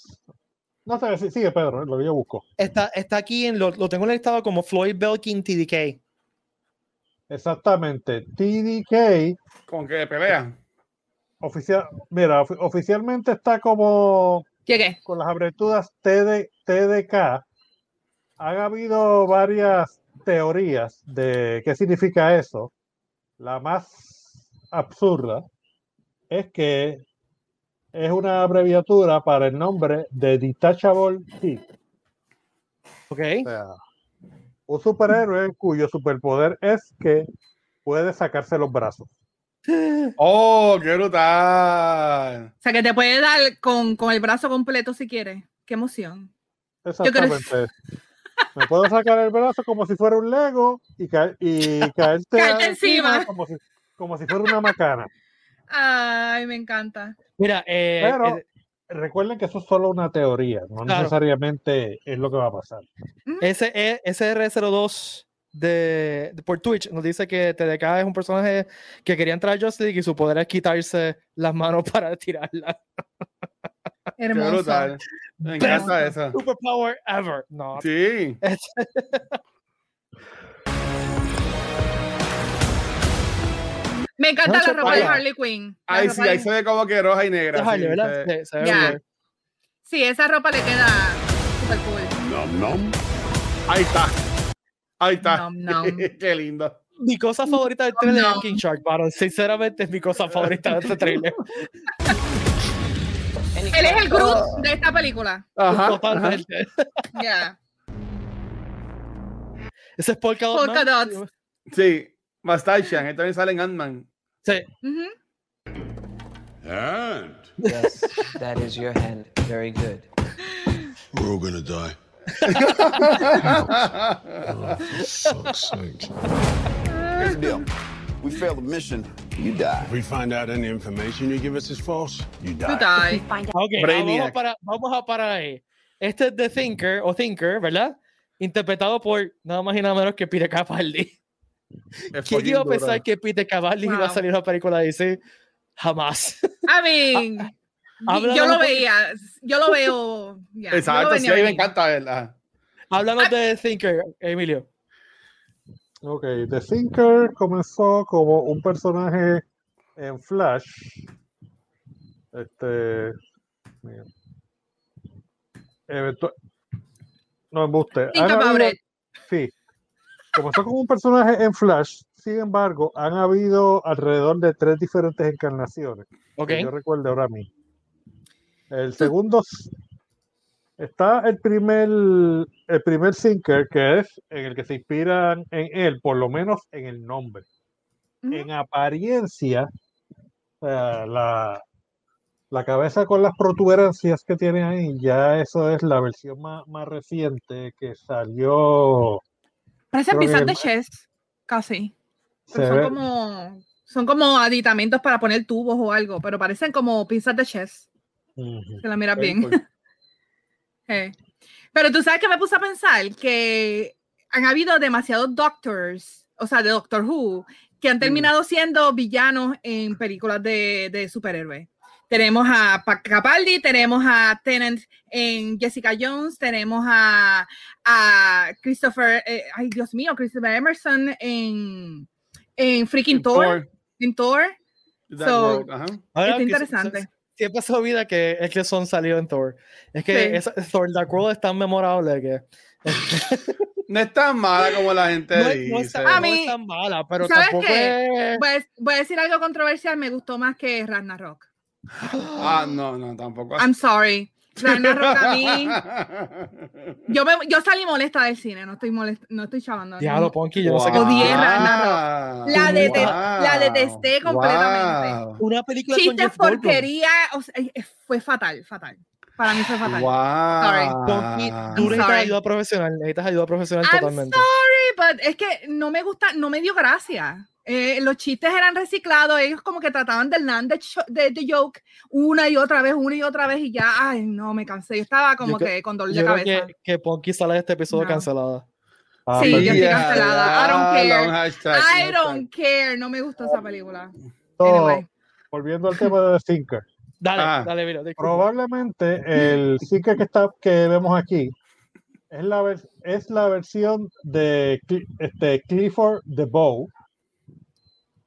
No sé, sí, sigue Pedro, lo que yo busco. está, está aquí en lo, lo tengo listado como Floyd Belkin TDK. Exactamente. TDK Como que pelea. oficial, mira, ofi- oficialmente está como ¿Qué qué? con las aberturas TD, TDK. Han habido varias teorías de qué significa eso. La más absurda es que es una abreviatura para el nombre de Detachable Kid. ¿Ok? O sea, un superhéroe cuyo superpoder es que puede sacarse los brazos. Oh, qué brutal. O sea, que te puede dar con, con el brazo completo si quieres. Qué emoción. creo- Exactamente. Me puedo sacar el brazo como si fuera un Lego y, caer, y caerte, Caerte encima. como si, como si fuera una macana. Ay, me encanta. Mira, eh, Pero eh, recuerden que eso es solo una teoría, no Claro. necesariamente es lo que va a pasar. ese E- SR02 de, de- por Twitch nos dice que TDK es un personaje que quería entrar a Justice League y su poder es quitarse las manos para tirarla. Qué Hermoso. brutal. Me encanta eso. Superpower ever. No, Sí. Me encanta la ropa de. Harley Quinn. Ropa sí, ahí se ve como que roja y negra. es Harley, ¿verdad? se- ve. Sí, esa ropa le queda super cool. Nom nom. Ahí está. Ahí está. Nom, nom. Qué lindo. Mi cosa favorita del trailer no. es King Shark Battle. Sinceramente es mi cosa favorita de este trailer. Él es el Groot de esta película. Ajá. Totalmente. Ya. Ese es Polka Dot Polka. Dots. Sí. Mustachian. Él también sale en Ant-Man. Sí. Ujú. And Yes, that is your hand. Very good. we're all gonna die. Fuck's sake. Here's the deal. We fail the mission, you die. If we find out any information you give us is false, you die. die. die. Find out. Ok, vamos a, Brainiac. parar, vamos a parar ahí. Este es The Thinker, o Thinker, ¿verdad? Interpretado por nada más y nada menos que Peter Capaldi. ¿Quién iba a pensar que Peter Capaldi iba a salir en una película de DC? Jamás. I mean, Háblanos yo lo veía, yo lo veo. Exacto, sí, a mí me encanta verla. Háblanos de Thinker, Emilio. Ok, The Thinker comenzó como un personaje en Flash. Este. mira. Eventu- no me guste. Think about it. Sí. Comenzó como un personaje en Flash. Sin embargo, han habido alrededor de tres diferentes encarnaciones. Ok. que yo recuerdo ahora mismo. El segundo está el primer, el primer Thinker, que es en el que se inspiran en él, por lo menos en el nombre. Ujú. En apariencia, sea, la, la cabeza con las protuberancias que tiene ahí, ya eso es la versión más, más reciente que salió. Parecen pizzas de chess, casi. se Pero son ve- como, son como aditamentos para poner tubos o algo, pero parecen como pizzas de chess. Ujú. Si la miras bien. Eh. Pero tú sabes que me puse a pensar que han habido demasiados doctors, o sea, de Doctor Who, que han terminado siendo villanos en películas de, de superhéroes. Tenemos a Pa- Capaldi, tenemos a Tennant en Jessica Jones, tenemos a, a Christopher, eh, ay Dios mío, Christopher Emerson en, en Freaking Thor, Thor, en Thor. So, ajá. Ahora Está que interesante. se- Siempre se olvida que es que son salido en Thor. Es que Sí. esa- Thor Dark World es tan memorable que No es tan mala como la gente no, dice. no A es tan mala, pero ¿sabes tampoco qué? es. Voy a, voy a decir algo controversial, me gustó más que Ragnarok. Ah, no, no, tampoco. I'm sorry. Ragnarok a mí. Yo, me, yo salí molesta del cine, no estoy molesta, no estoy chavando. Diablo, no. Ponky, yo no sé qué. Wow. Odié Ragnarok. La, dete- la detesté completamente. Wow. Una película con Chistes Goldblum. porquería, o sea, eh, fue fatal, fatal. Para mí fue fatal. Wow. Ponky, Ah. tú necesitas sorry. ayuda profesional, necesitas ayuda profesional I'm totalmente. sorry, but es que no me gusta, no me dio gracia. Eh, los chistes eran reciclados, ellos como que trataban del land de, de, de joke una y otra vez, una y otra vez y ya, ay, no, me cansé. Yo estaba como Yo cre- que con dolor de cabeza. que, que Ponky sale de este episodio No. cancelada. Ah, Sí, yo estoy cancelada. I don't care. long hashtag, I hashtag. don't care, no me gustó esa película. So, Anyway. Volviendo al tema de The Thinker. Dale, Ah. dale, mira. disculpa. Probablemente el Thinker que, está, que vemos aquí es la, es la versión de este, Clifford the Bow,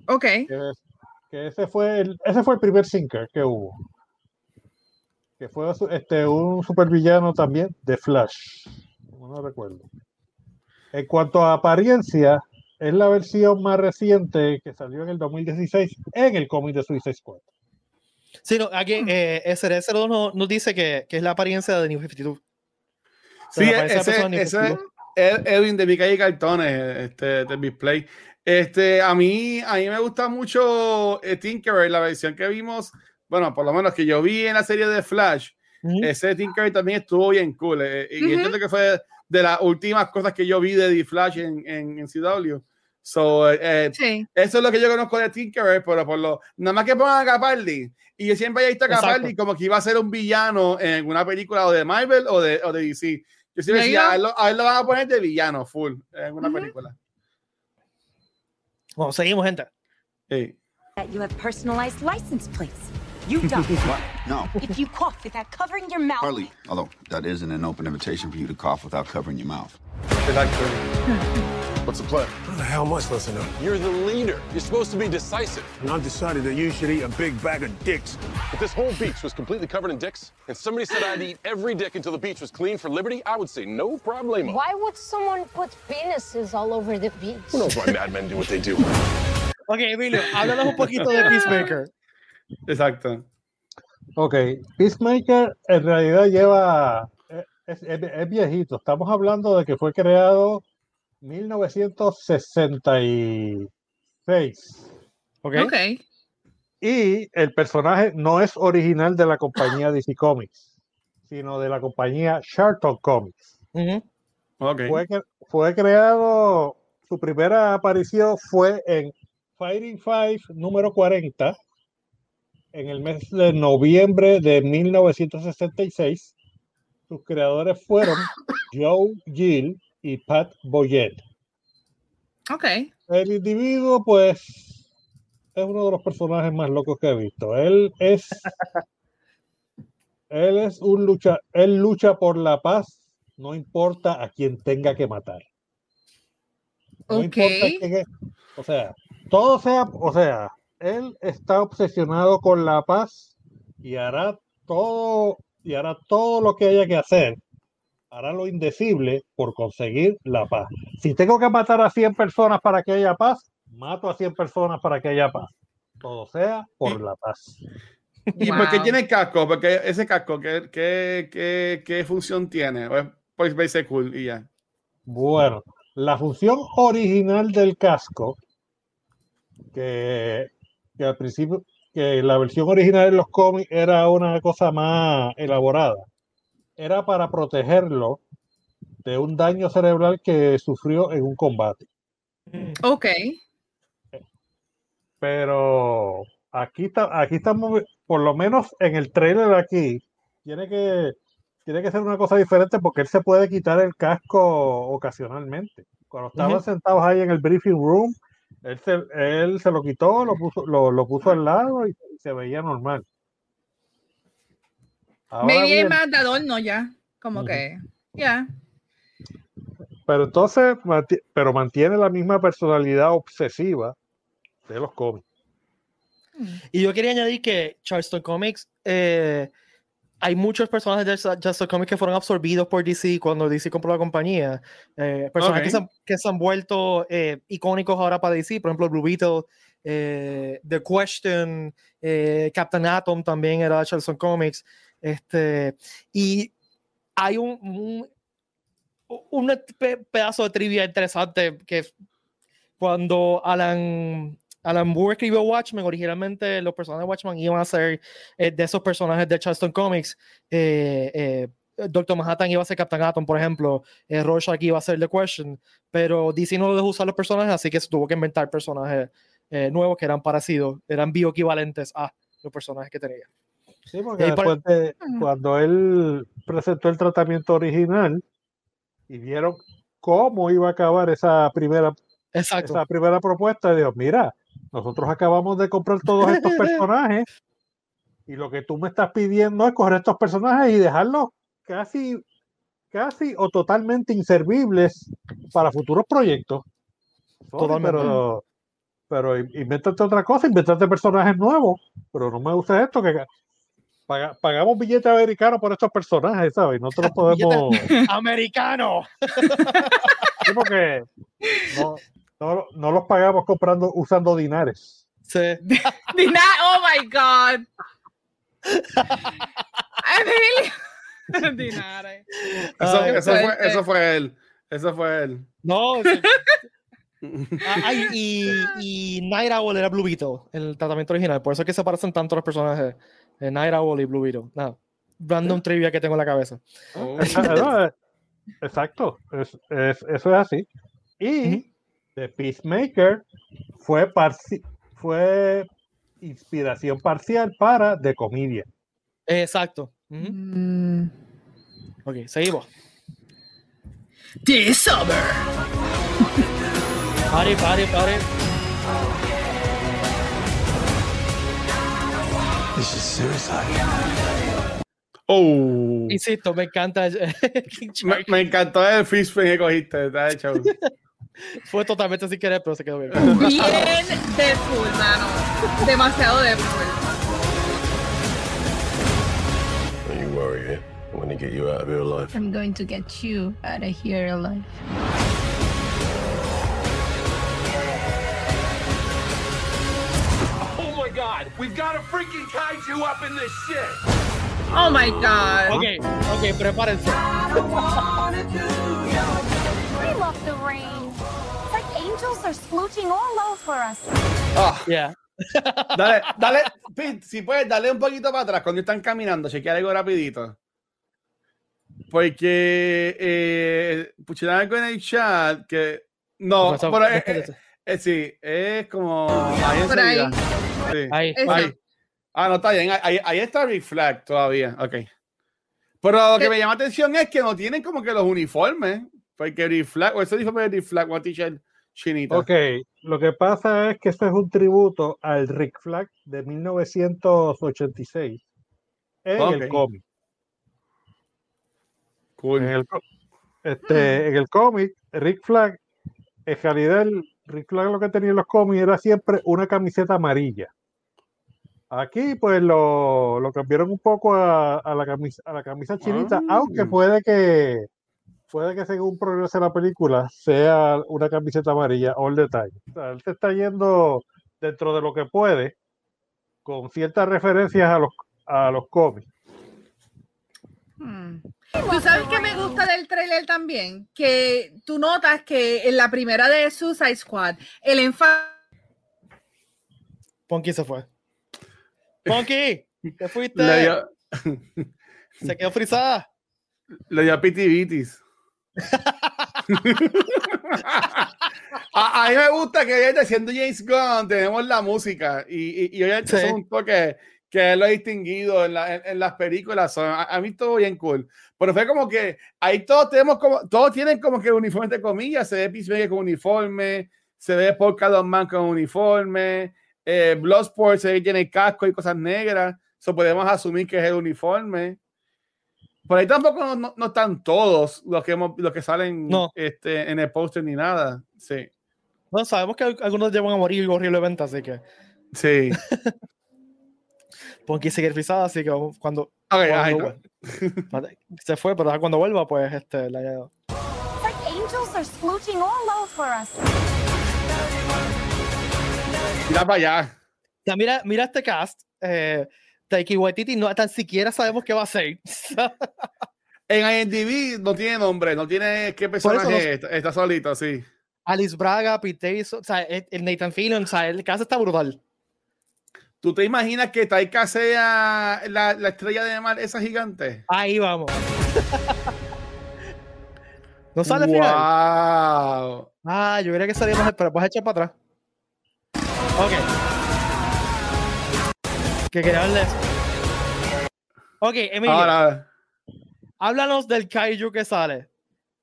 Ok, que, es- que ese, fue el, ese fue el primer Thinker que hubo. Que fue este, un supervillano también de Flash. No recuerdo. En cuanto a apariencia, es la versión más reciente que salió en el 2016 en el cómic de Suicide Squad. Sí, no, aquí Hmm. eh, SR02 nos, dice que, que es la apariencia de New 52. Sí, ese, persona New ese 52. es Edwin de Mica y Cartones, este, de Display. Este, a mí, a mí me gusta mucho eh, Tinkerer, la versión que vimos, bueno, por lo menos que yo vi en la serie de Flash, ese Tinkerer también estuvo bien cool. eh, y Ujú. entiendo que fue de las últimas cosas que yo vi de The Flash en, en, en CW. So, eh, eh, sí. eso es lo que yo conozco de Tinkerer, pero por lo nada más que pongan a Capaldi. Y yo siempre he visto a Exacto. Capaldi como que iba a ser un villano en una película o de Marvel o de, o de DC. Yo siempre decía, a él, lo, a él lo van a poner de villano full en una Ujú. película. Bueno, seguimos, gente. Sí. That you have personalized license plates. You don't. What? No. if you cough without covering your mouth. Hardly. Although that isn't an open invitation for you to cough without covering your mouth. Exacto. What's the plan? How the hell am I supposed to know? You're the leader. You're supposed to be decisive. And I've decided that you should eat a big bag of dicks. If this whole beach was completely covered in dicks, and somebody said I'd eat every dick until the beach was clean for liberty, I would say no problemo. Why would someone put penises all over the beach? Who knows why madmen do what they do? Ok, Emilio, háblanos un poquito de Peacemaker. Exacto. Ok, Peacemaker en realidad lleva, es, es- es viejito, estamos hablando de que fue creado 1966 Ok. Ok. y el personaje no es original de la compañía DC Comics, sino de la compañía Charlton Comics. Ujú. Ok. Fue, cre- fue creado, su primera aparición fue en Fighting Five número 40 en el mes de noviembre de 1966. Sus creadores fueron Joe Gill y Pat Boyette. Ok. El individuo, pues, es uno de los personajes más locos que he visto. Él es. él es un lucha. Él lucha por la paz, no importa a quien tenga que matar. No Ok. importa quién es. O sea, todo sea. O sea, él está obsesionado con la paz y hará todo. Y hará todo lo que haya que hacer. Hará lo indecible por conseguir la paz. Si tengo que matar a 100 personas para que haya paz, mato a 100 personas para que haya paz. Todo sea por la paz. ¿Y por qué Wow. tiene el casco? Porque ese casco, ¿qué, qué, qué, qué función tiene? ¿O es por verse cool y ya? Bueno, la función original del casco, que, que al principio, que la versión original en los cómics era una cosa más elaborada, era para protegerlo de un daño cerebral que sufrió en un combate. Ok. Pero aquí está, aquí estamos, por lo menos en el trailer aquí, tiene que, tiene que ser una cosa diferente porque él se puede quitar el casco ocasionalmente. Cuando estaban sentados ahí en el briefing room, él se, él se lo quitó, lo puso, lo, lo puso al lado y se veía normal. Ahora Maybe bien, es más de adorno ya. Como que. Ya. pero entonces, pero mantiene la misma personalidad obsesiva de los cómics. Y yo quería añadir que Charleston Comics, eh, hay muchos personajes de Charleston Comics que fueron absorbidos por DC cuando DC compró la compañía. Eh, personajes que, se han, que se han vuelto eh, icónicos ahora para DC, por ejemplo, Blue Beetle, eh, The Question, eh, Captain Atom también era de Charleston Comics. Este, y hay un, un, un pe- pedazo de trivia interesante que cuando Alan, Alan Moore escribió Watchmen, originalmente los personajes de Watchmen iban a ser eh, de esos personajes de Charleston Comics. Eh, eh, Doctor Manhattan iba a ser Captain Atom, por ejemplo. Eh, Rorschach iba a ser The Question. Pero DC no lo dejó usar los personajes, así que se tuvo que inventar personajes nuevos que eran parecidos, eran bioequivalentes a los personajes que tenía. Sí, porque de cuando él presentó el tratamiento original y vieron cómo iba a acabar esa primera, Exacto. esa primera propuesta, dijo, mira, nosotros acabamos de comprar todos estos personajes y lo que tú me estás pidiendo es coger estos personajes y dejarlos casi, casi o totalmente inservibles para futuros proyectos. Totalmente. Pero, pero in- invéntate otra cosa, invéntate personajes nuevos, pero no me gusta esto que paga- pagamos billete americano por estos personajes, ¿sabes? No te los podemos. ¡Americano! Sí, porque no, no, no los pagamos comprando, usando dinares. Sí. Dina- oh my God. Emilio. Dinare. Eso, Ay, eso fue, eso fue él. Eso fue él. No, sí. Ah, ay, y, y Night Owl era Blue Beetle, el tratamiento original. Por eso es que se parecen tanto los personajes. eh, Night Owl y Blue Beetle. Nada. Random trivia que tengo en la cabeza. Oh. Exacto, es- es- eso es así. Y The Peacemaker fue, parci- fue inspiración parcial para The Comedian. Exacto. Mm. Ok, seguimos. This summer. Pare, pare, pare. This is suicide. Oh. Insisto, me encanta. Me, encantó el fish fin que cogiste. Está hecho. Fue totalmente sin querer, pero se quedó bien. Bien Deadpool, mano. Demasiado Deadpool. Don't you worry, eh? I'm gonna get you out of here alive. I'm going to get you out of here alive. Oh my god, we've got a freaking kaiju up in this shit! Oh my God. Ok, ok, prepárense. I love the rain. Are splooching all over us. Ah, Yeah. dale, dale, Pete, si puedes, dale un poquito para atrás cuando están caminando, chequear algo rapidito. Porque eh, pusieron algo en el chat que no, pero, eh, eh, eh, sí, es como ahí Por ahí. Sí. Ahí. Ahí. Ah, no, está bien. Ahí, ahí está Rick Flag todavía. Ok. Pero lo que ¿Qué? me llama la atención es que no tienen como que los uniformes. Porque Rick Flag, o ese uniforme de Rick Flag, t-shirt, Chinita. Ok, lo que pasa es que esto es un tributo al Rick Flag de 1986 en Ok. el cómic. Cool. En el, este, en el cómic, Rick Flag, en realidad, el Rick Flag lo que tenía en los cómics era siempre una camiseta amarilla. Aquí, pues lo, lo cambiaron un poco a, a la camisa, a la camisa chinita, aunque Ah. puede que puede que según progrese la película sea una camiseta amarilla all the time. O sea, él se está yendo dentro de lo que puede, con ciertas referencias a los, a los cómics. Hmm. ¿Tú sabes qué me gusta del trailer también? Que tú notas que en la primera de Suicide Squad, el énfasis Ponky se fue. Ponky, te fuiste. Se quedó frisada. le dio pitivitis. a, a mí me gusta que obviamente, siendo James Gunn tenemos la música y, y, y obviamente Sí. es un toque que él lo ha distinguido en, la- en- en las películas. a, a mí todo bien cool. Pero fue como que ahí todos tenemos como, todos tienen como que uniforme entre comillas, se ve Peacemaker con uniforme, se ve Dot Man con uniforme, eh, Bloodsport se ve que tiene casco y cosas negras, eso podemos asumir que es el uniforme. Por ahí tampoco no, no- no están todos los que, hemos, los que salen No. este, en el póster ni nada. Sí, No, sabemos que al- algunos llevan a morir horriblemente, así que sí. Ponky sigue frisada, así que cuando, Ok, ahí cuando se fue, pero cuando vuelva, pues este, la, It's like angels are splooching all over us. Mira para allá. Mira, mira este cast. Eh, Taiki Waititi no tan siquiera sabemos qué va a ser. En IMDb no tiene nombre, no tiene qué personaje es, está, está solito, sí. Alice Braga, Pete Davidson, o sea, el Nathan Fillion, o sea, el cast está brutal. ¿Tú te imaginas que Taika sea la, la estrella de mar, esa gigante? Ahí vamos. ¿No sale al final? ¡Wow! Ah, yo diría que salía más, pero vas a echar para atrás. Ok. Que quería eso. Ok, Emilio, Ahora, háblanos del Kaiju que sale.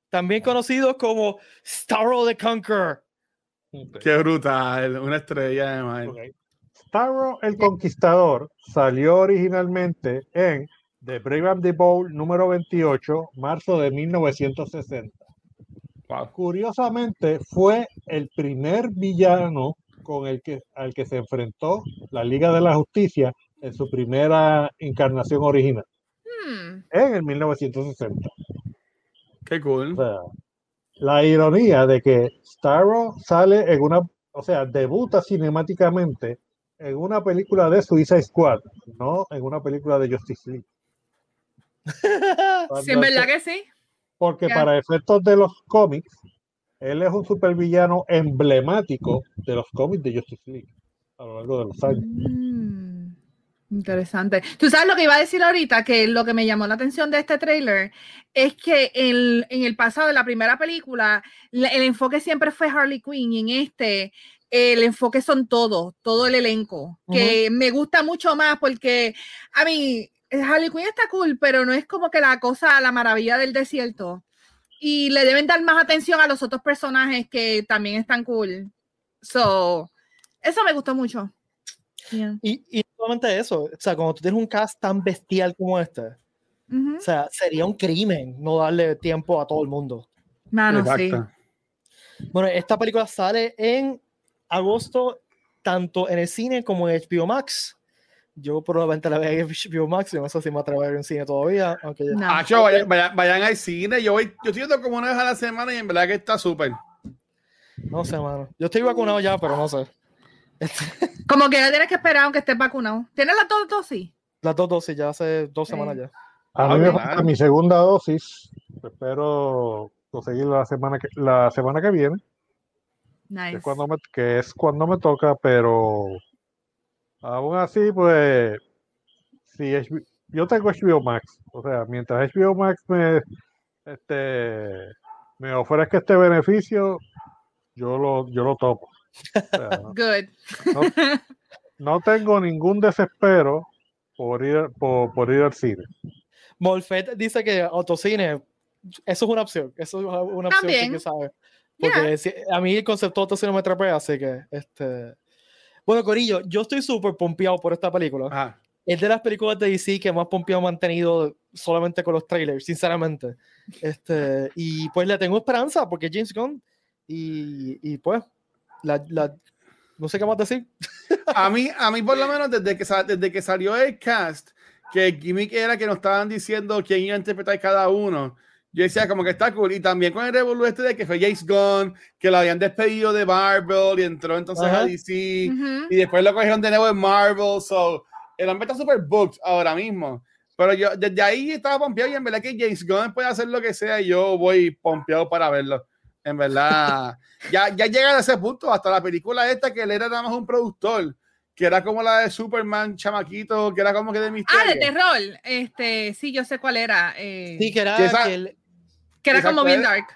También conocido como Starro the Conqueror. qué brutal, una estrella de mar. Starro el Conquistador salió originalmente en The Brave and the Bold número 28, marzo de 1960. Wow. Curiosamente, fue el primer villano con el que, al que se enfrentó la Liga de la Justicia en su primera encarnación original, Hmm. en el 1960. Qué cool. O sea, la ironía de que Starro sale en una, o sea, debuta cinemáticamente en una película de Suicide Squad, no en una película de Justice League. Sí, en verdad que sí. Porque Ya. para efectos de los cómics, él es un supervillano emblemático de los cómics de Justice League a lo largo de los años. Mm, Interesante. Tú sabes lo que iba a decir ahorita, que lo que me llamó la atención de este trailer es que el- en el pasado, en la primera película, la- el enfoque siempre fue Harley Quinn y en este el enfoque son todos, todo el elenco, que me gusta mucho más porque, a mí, Harley Quinn está cool, pero no es como que la cosa, la maravilla del desierto. Y le deben dar más atención a los otros personajes que también están cool. So, eso me gustó mucho. Yeah. Y, y solamente eso, o sea, cuando tú tienes un cast tan bestial como este, Ujú. o sea, sería un crimen no darle tiempo a todo el mundo. Mano, sí. Bueno, esta película sale en agosto, tanto en el cine como en HBO Max. Yo probablemente la vea en HBO Max, yo no sé si me atrevo a ver en cine todavía, aunque ya- No. Acho, vayan, vayan- vayan al cine. Yo voy, yo estoy yendo como una vez a la semana y en verdad que está súper. no sé, mano. Yo estoy vacunado ya, pero no sé. Como que ya tienes que esperar aunque estés vacunado. ¿Tienes las dos dosis? Las dos dosis ya hace dos semanas ya. A Ah, mí me falta mi segunda dosis. Espero conseguirla la semana que, la semana que viene, que Nice. es, cuando me, que es cuando me toca, pero aún así, pues, si HBO yo tengo HBO Max, o sea, mientras HBO Max me, este, me ofrezca este beneficio, yo lo, yo lo topo. O sea, no- Good. no tengo ningún desespero por ir, por, por ir al cine. Molfet dice que autocine, eso es una opción. Eso es una opción que También. hay que saber. Porque si- a mí el concepto de no me atrapea, así que este. Bueno, Corillo, yo estoy súper pompeado por esta película. Ajá. Es de las películas de DC que más pompeado me han tenido solamente con los trailers, sinceramente. Este, y pues le tengo esperanza porque es James Gunn. Y, y pues, la, la- no sé qué más decir. A mí, a mí por lo menos desde que, desde que salió el cast, que el gimmick era que nos estaban diciendo quién iba a interpretar cada uno, yo decía como que está cool. Y también con el revolú este de que fue James Gunn, que lo habían despedido de Marvel y entró entonces Ajá. a DC. Ujú. y después lo cogieron de nuevo en Marvel. So, el hombre está super booked ahora mismo. Pero yo desde ahí estaba pompeado y en verdad que James Gunn puede hacer lo que sea y yo voy pompeado para verlo. En verdad, ya, ya llega a ese punto, hasta la película esta que él era nada más un productor, que era como la de Superman, chamaquito, que era como que de misterio. Ah, de terror. Este, sí, yo sé cuál era. eh, Sí, que era Que esa- que el- que era exacto, como bien era- dark.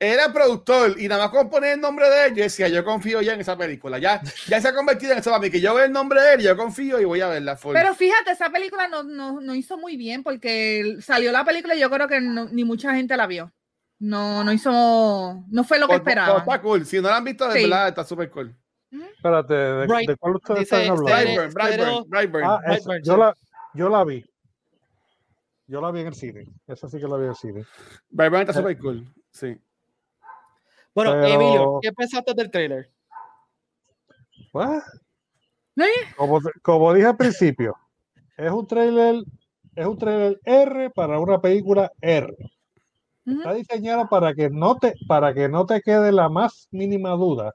Era productor y nada más con poner el nombre de él, yo decía, yo confío ya en esa película. Ya, ya se ha convertido en eso para mí, que yo veo el nombre de él, yo confío y voy a verla. full. Pero fíjate, esa película no, no, no hizo muy bien porque salió la película y yo creo que no- ni mucha gente la vio. No, no hizo, no fue lo que Por- por- esperaba. Está cool. Si no la han visto, de Sí. verdad, está súper cool. Espérate, ¿de, cuál ustedes dice están hablando? Stereo- Brightburn, Brightburn, Brightburn. Ah, Brightburn, yo, sí. la, yo la vi. Yo la vi en el cine. Esa sí que la vi en el cine. Brightburn está Eh. súper cool. Sí. Bueno, Pero- Emilio, ¿qué pensaste del trailer? What? ¿No? Como, como dije al principio, es un trailer, es un trailer R para una película R. Está diseñada para que no te, para que no te quede la más mínima duda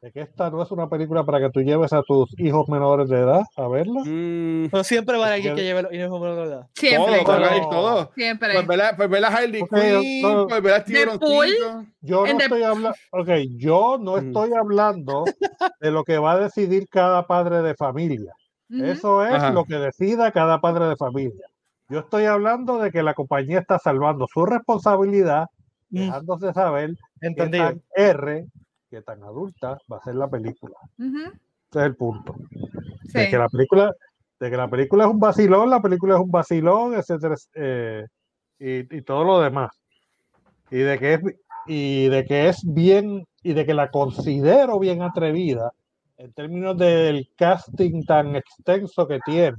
de que esta no es una película para que tú lleves a tus hijos menores de edad a verla. Mm, Pero siempre va a alguien que lleve los hijos de verdad. Siempre. todo. Siempre. Pues ver a- pues ver a Harley Quinn, no. pues a Steven Deadpool. Yo En no the- estoy hablando, ok, yo no Ujú. estoy hablando de lo que va a decidir cada padre de familia. Eso es Ajá. lo que decida cada padre de familia. Yo estoy hablando de que la compañía está salvando su responsabilidad, Mm, dejándose saber entendido. tan R, qué tan adulta va a ser la película. Ujú. Ese es el punto. De Sí. que la película, de que la película es un vacilón, la película es un vacilón, etcétera, eh, y, y todo lo demás. Y de que es y de que es bien y de que la considero bien atrevida en términos del casting tan extenso que tiene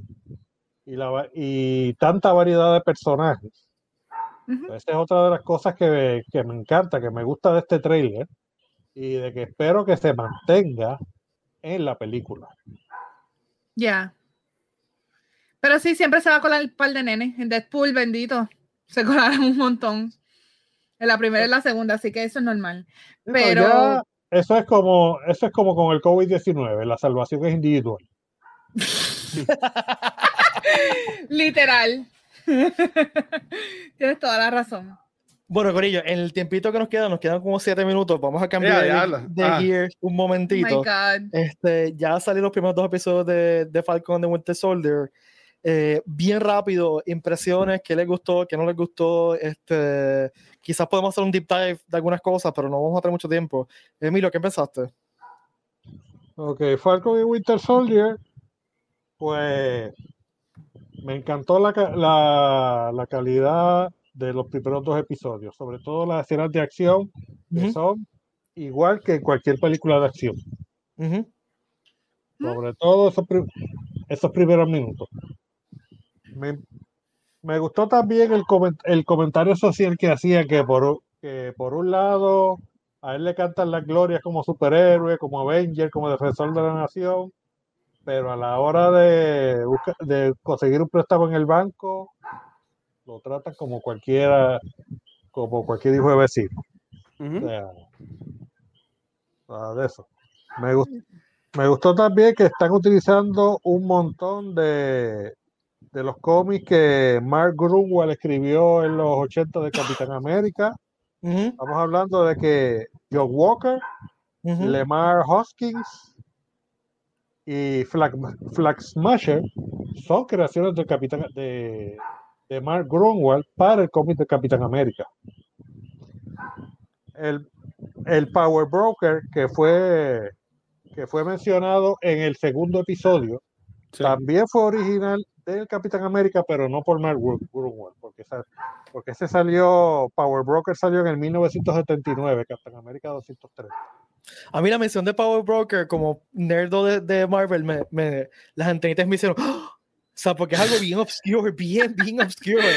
y, la, y tanta variedad de personajes. Ujú. Pues Esa es otra de las cosas que, que me encanta, que me gusta de este trailer y de que espero que se mantenga en la película. Ya. Pero sí, siempre se va a colar el par de nenes. En Deadpool, bendito. Se colaron un montón. En la primera y en la segunda, así que eso es normal. No, Pero- ya eso es como eso es como con el COVID-19, la salvación es individual. Literal. Tienes toda la razón. Bueno, Corillo, en el tiempito que nos queda, nos quedan como siete minutos. Vamos a cambiar Ya, de, Ah. gear un Oh my momentito. God. Este, ya salieron los primeros dos episodios de, de Falcon de Winter Soldier. Eh, bien rápido, impresiones, qué les gustó, qué no les gustó. Este, quizás podemos hacer un deep dive de algunas cosas, pero no vamos a tener mucho tiempo. Emilio, ¿qué pensaste? Ok, Falcon y Winter Soldier, pues me encantó la, la, la calidad de los primeros dos episodios, sobre todo las escenas de acción, que Ujú. son igual que en cualquier película de acción, Ujú. sobre todo esos, pri- esos primeros minutos. Me, me gustó también el, comen- el comentario social que hacía que por, que por un lado a él le cantan las glorias como superhéroe, como Avenger, como defensor de la nación, pero a la hora de, de conseguir un préstamo en el banco, lo tratan como cualquiera, como cualquier hijo de vecino. O sea, de eso. Me, gus- me gustó también que están utilizando un montón de, de los cómics que Mark Grunwald escribió en los 80 de Capitán América. Ujú. Estamos hablando de que John Walker, Ujú. Lemar Hoskins y Flag, Flag Smasher son creaciones del Capitán de, de Mark Grunwald para el cómic de Capitán América. El, el Power Broker que fue que fue mencionado en el segundo episodio Sí. también fue original del Capitán América, pero no por Mark Gru- Grunwald, porque porque, ese salió, Power Broker salió en el 1979, Captain América 203. A mí la mención de Power Broker como nerdo de, de Marvel, me, me- las antenitas me hicieron. ¡Ah! O sea, porque es algo bien obscure, bien, bien obscure.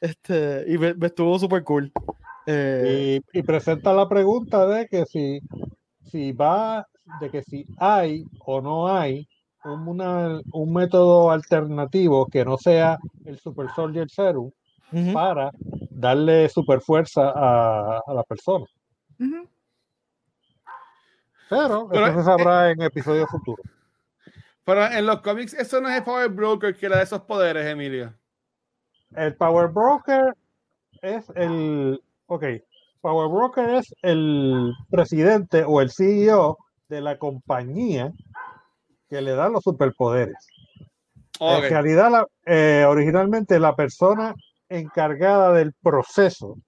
Este, y me, me estuvo súper cool. Eh, Y, y presenta la pregunta de que si, si va, de que si hay o no hay un, una- un método alternativo que no sea el Super Soldier Serum para darle super fuerza a, a la persona. Pero Pero, eso se sabrá en episodios futuros. Pero en los cómics, eso no es el Power Broker que le da esos poderes, Emilio. El Power Broker es el. Ok. Power Broker es el presidente o el CEO de la compañía que le da los superpoderes. En realidad, la- eh, originalmente la persona encargada del proceso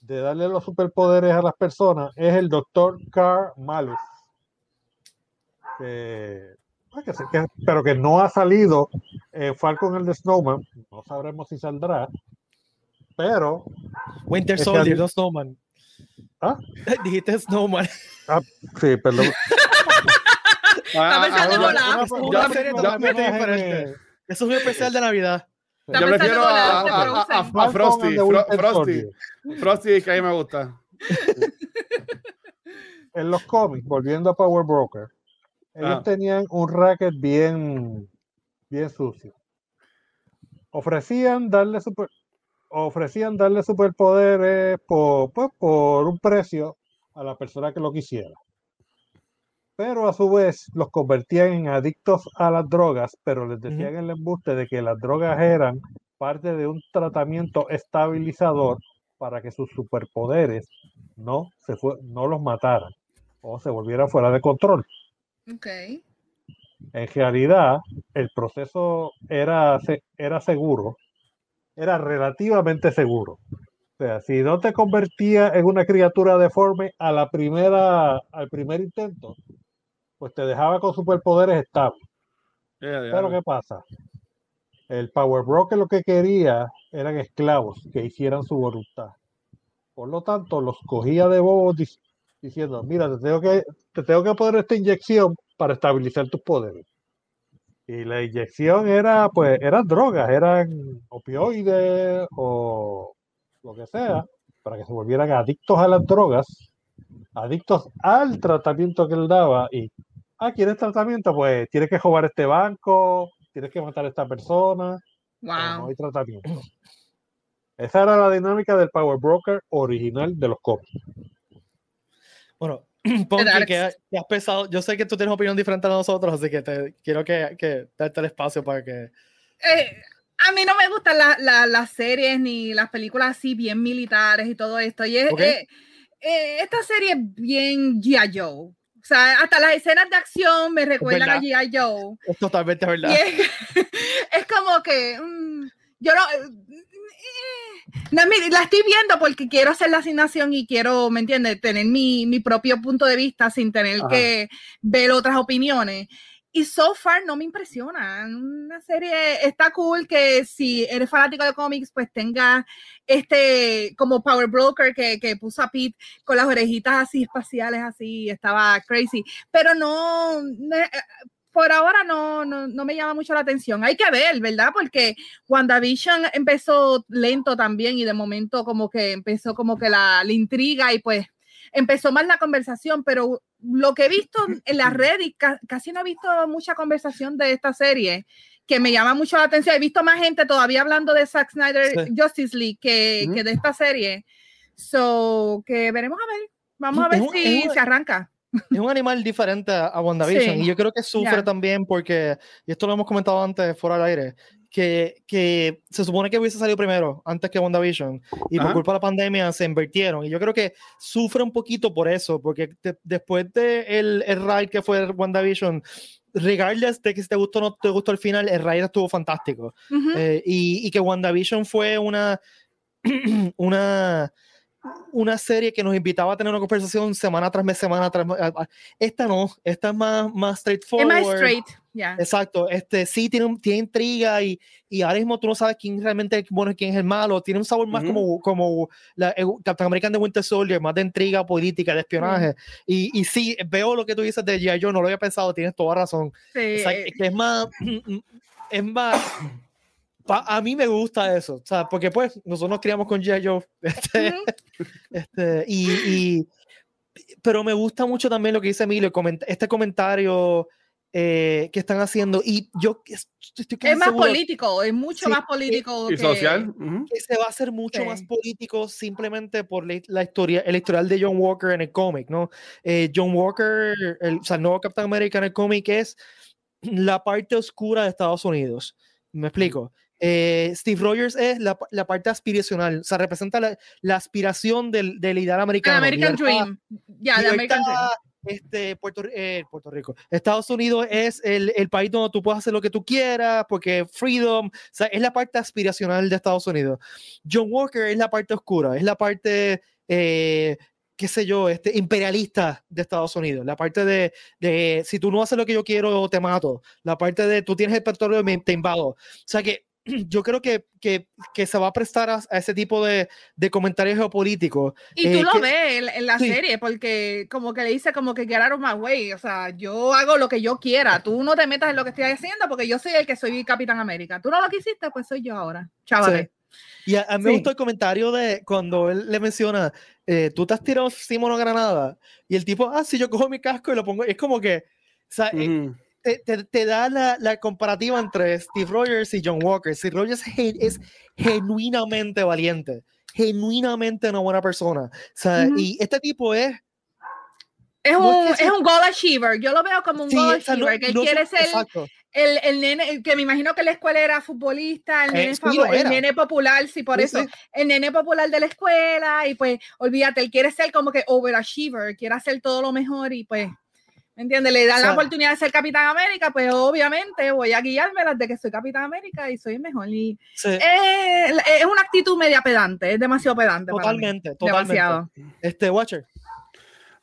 de darle los superpoderes a las personas es el doctor Carl Malus. Que, que que- pero que no ha salido en Falcon and the Snowman. No sabremos si saldrá. Pero Winter es que Soldier, no Snowman. ¿Ah? Dijiste Snowman. ah, sí, perdón. Ah, ah. Eso es un especial de Navidad. Yo prefiero a, de a- a- a- Frosty. Fro- Frosty. Frosty, que a mí me gusta. en los cómics, volviendo a Power Broker, ellos Ah. tenían un racket bien, bien sucio. Ofrecían darle super, ofrecían darle superpoderes por, pues, por un precio a la persona que lo quisiera. Pero a su vez los convertían en adictos a las drogas, pero les decían el embuste de que las drogas eran parte de un tratamiento estabilizador para que sus superpoderes no, se fue, no los mataran o se volvieran fuera de control. Ok. En realidad, el proceso era, se- era seguro, era relativamente seguro. O sea, si no te convertía en una criatura deforme a la primera, al primer intento, pues te dejaba con superpoderes estables. Pero ¿qué pasa? El Power Broker lo que quería eran esclavos que hicieran su voluntad. Por lo tanto, los cogía de bobos diciendo, mira, te tengo que, te tengo que poner esta inyección para estabilizar tus poderes. Y la inyección era, pues, eran drogas, eran opioides o lo que sea, para que se volvieran adictos a las drogas, adictos al tratamiento que él daba y ah, ¿quieres tratamiento? Pues tienes que robar este banco, tienes que matar a esta persona, pero no Wow. hay tratamiento. Esa era la dinámica del Power Broker original de los cómics. Bueno, Ponky, que, que has pensado, yo sé que tú tienes opinión diferente a nosotros, así que te, quiero que, que darte el espacio para que... Eh, a mí no me gustan la- la- las series ni las películas así bien militares y todo esto. Y es, Ok. eh, eh, esta serie es bien G.I. Joe. O sea, hasta las escenas de acción me recuerdan a. G.I. Joe. Es totalmente verdad. es, es como que mm, yo no, eh, no, mire, la estoy viendo porque quiero hacer la asignación y quiero, ¿me entiendes? Tener mi, mi propio punto de vista sin tener Ajá. que ver otras opiniones. Y so far no me impresiona. Una serie está cool que si eres fanático de cómics, pues tenga este como Power Broker que, que puso a Pete con las orejitas así espaciales, así, estaba crazy. Pero no, no, eh, por ahora no, no, no me llama mucho la atención. Hay que ver, ¿verdad? Porque WandaVision empezó lento también y de momento como que empezó como que la, la intriga y pues empezó más la conversación, pero lo que he visto en la red y ca- casi no he visto mucha conversación de esta serie que me llama mucho la atención. He visto más gente todavía hablando de Zack Snyder Sí. Justice League que, Ujú. que de esta serie. So, que veremos a ver. Vamos a ver si es un- se arranca. Es un animal diferente a, WandaVision Sí. y yo creo que sufre Ya. también porque, y esto lo hemos comentado antes fuera del aire, que, que se supone que hubiese salido primero antes que WandaVision y por Ajá. culpa de la pandemia se invirtieron y yo creo que sufre un poquito por eso porque de- después de el, el ride que fue WandaVision regardless de que si te gustó o no te gustó el final el ride estuvo fantástico Ujú. eh, y, y que WandaVision fue una, una, una serie que nos invitaba a tener una conversación semana tras mes, semana tras mes. Esta no, esta es más, más es straightforward. más straight. ya. Exacto, este sí tiene, tiene intriga y, y ahora mismo tú no sabes quién realmente es bueno y quién es el malo. Tiene un sabor más Ujú. como, como la, el Captain American de Winter Soldier, más de intriga política, de espionaje. Y, y sí, veo lo que tú dices de G.I. Joe, no lo había pensado, tienes toda razón. Sí, O sea, eh, que es más, es más, pa- a mí me gusta eso, o sea, porque pues nosotros nos criamos con G.I. Joe, este, este, y, y- pero me gusta mucho también lo que dice Emilio, coment- este comentario eh, que están haciendo, y yo es- estoy es más seguro político, es mucho Sí, más político Y que- social. ujú. que se va a hacer mucho más Sí. político simplemente por la, la historia, el historial de John Walker en el cómic, ¿no? Eh, John Walker, el, o sea, el nuevo Captain America en el cómic es la parte oscura de Estados Unidos. ¿Me explico? Eh, Steve Rogers es la, la parte aspiracional, o sea, representa la, la aspiración del, del ideal An americano. American libertad- Dream. Ya, de American Dream. este, Puerto, eh, Puerto Rico. Estados Unidos es el, el país donde tú puedes hacer lo que tú quieras, porque freedom, o sea, es la parte aspiracional de Estados Unidos. John Walker es la parte oscura, es la parte, eh, qué sé yo, este, imperialista de Estados Unidos, la parte de, de si tú no haces lo que yo quiero, te mato, la parte de tú tienes el petróleo, te invado. O sea que yo creo que, que, que se va a prestar a, a ese tipo de, de comentarios geopolíticos. Y eh, tú lo que- ves en, en la sí. serie, porque como que le dice como que get out of my way, o sea, yo hago lo que yo quiera, tú no te metas en lo que estoy haciendo porque yo soy el que soy Capitán América. Tú no lo quisiste, pues soy yo ahora, chavales. Y a, a mí me Sí. gustó el comentario de cuando él le menciona, eh, tú te has tirado una granada. Y el tipo, ah, sí, yo cojo mi casco y lo pongo. Es como que, o sea, eh, Ujú. Te, te- te da la, la comparativa entre Steve Rogers y John Walker. Steve Rogers es, gen- es genuinamente valiente, genuinamente una buena persona. O sea, y este tipo es. Es No un, es que es un goal achiever, yo lo veo como un sí, goal o sea, no- achiever, que no- quiere ser el, el nene, que me imagino que la escuela era futbolista, el Eh, nene, sí, favo- lo el nene popular, sí, por Sí, eso, sí. el nene popular de la escuela, y pues, olvídate, él quiere ser como que overachiever, quiere hacer todo lo mejor, y pues, ¿me entiendes? Le dan O sea- la oportunidad de ser Capitán América, pues obviamente voy a guiármelas de que soy Capitán América y soy el mejor. Y Sí, es, es una actitud media pedante, es demasiado pedante. para mí. totalmente, totalmente. Demasiado. Este, Watcher.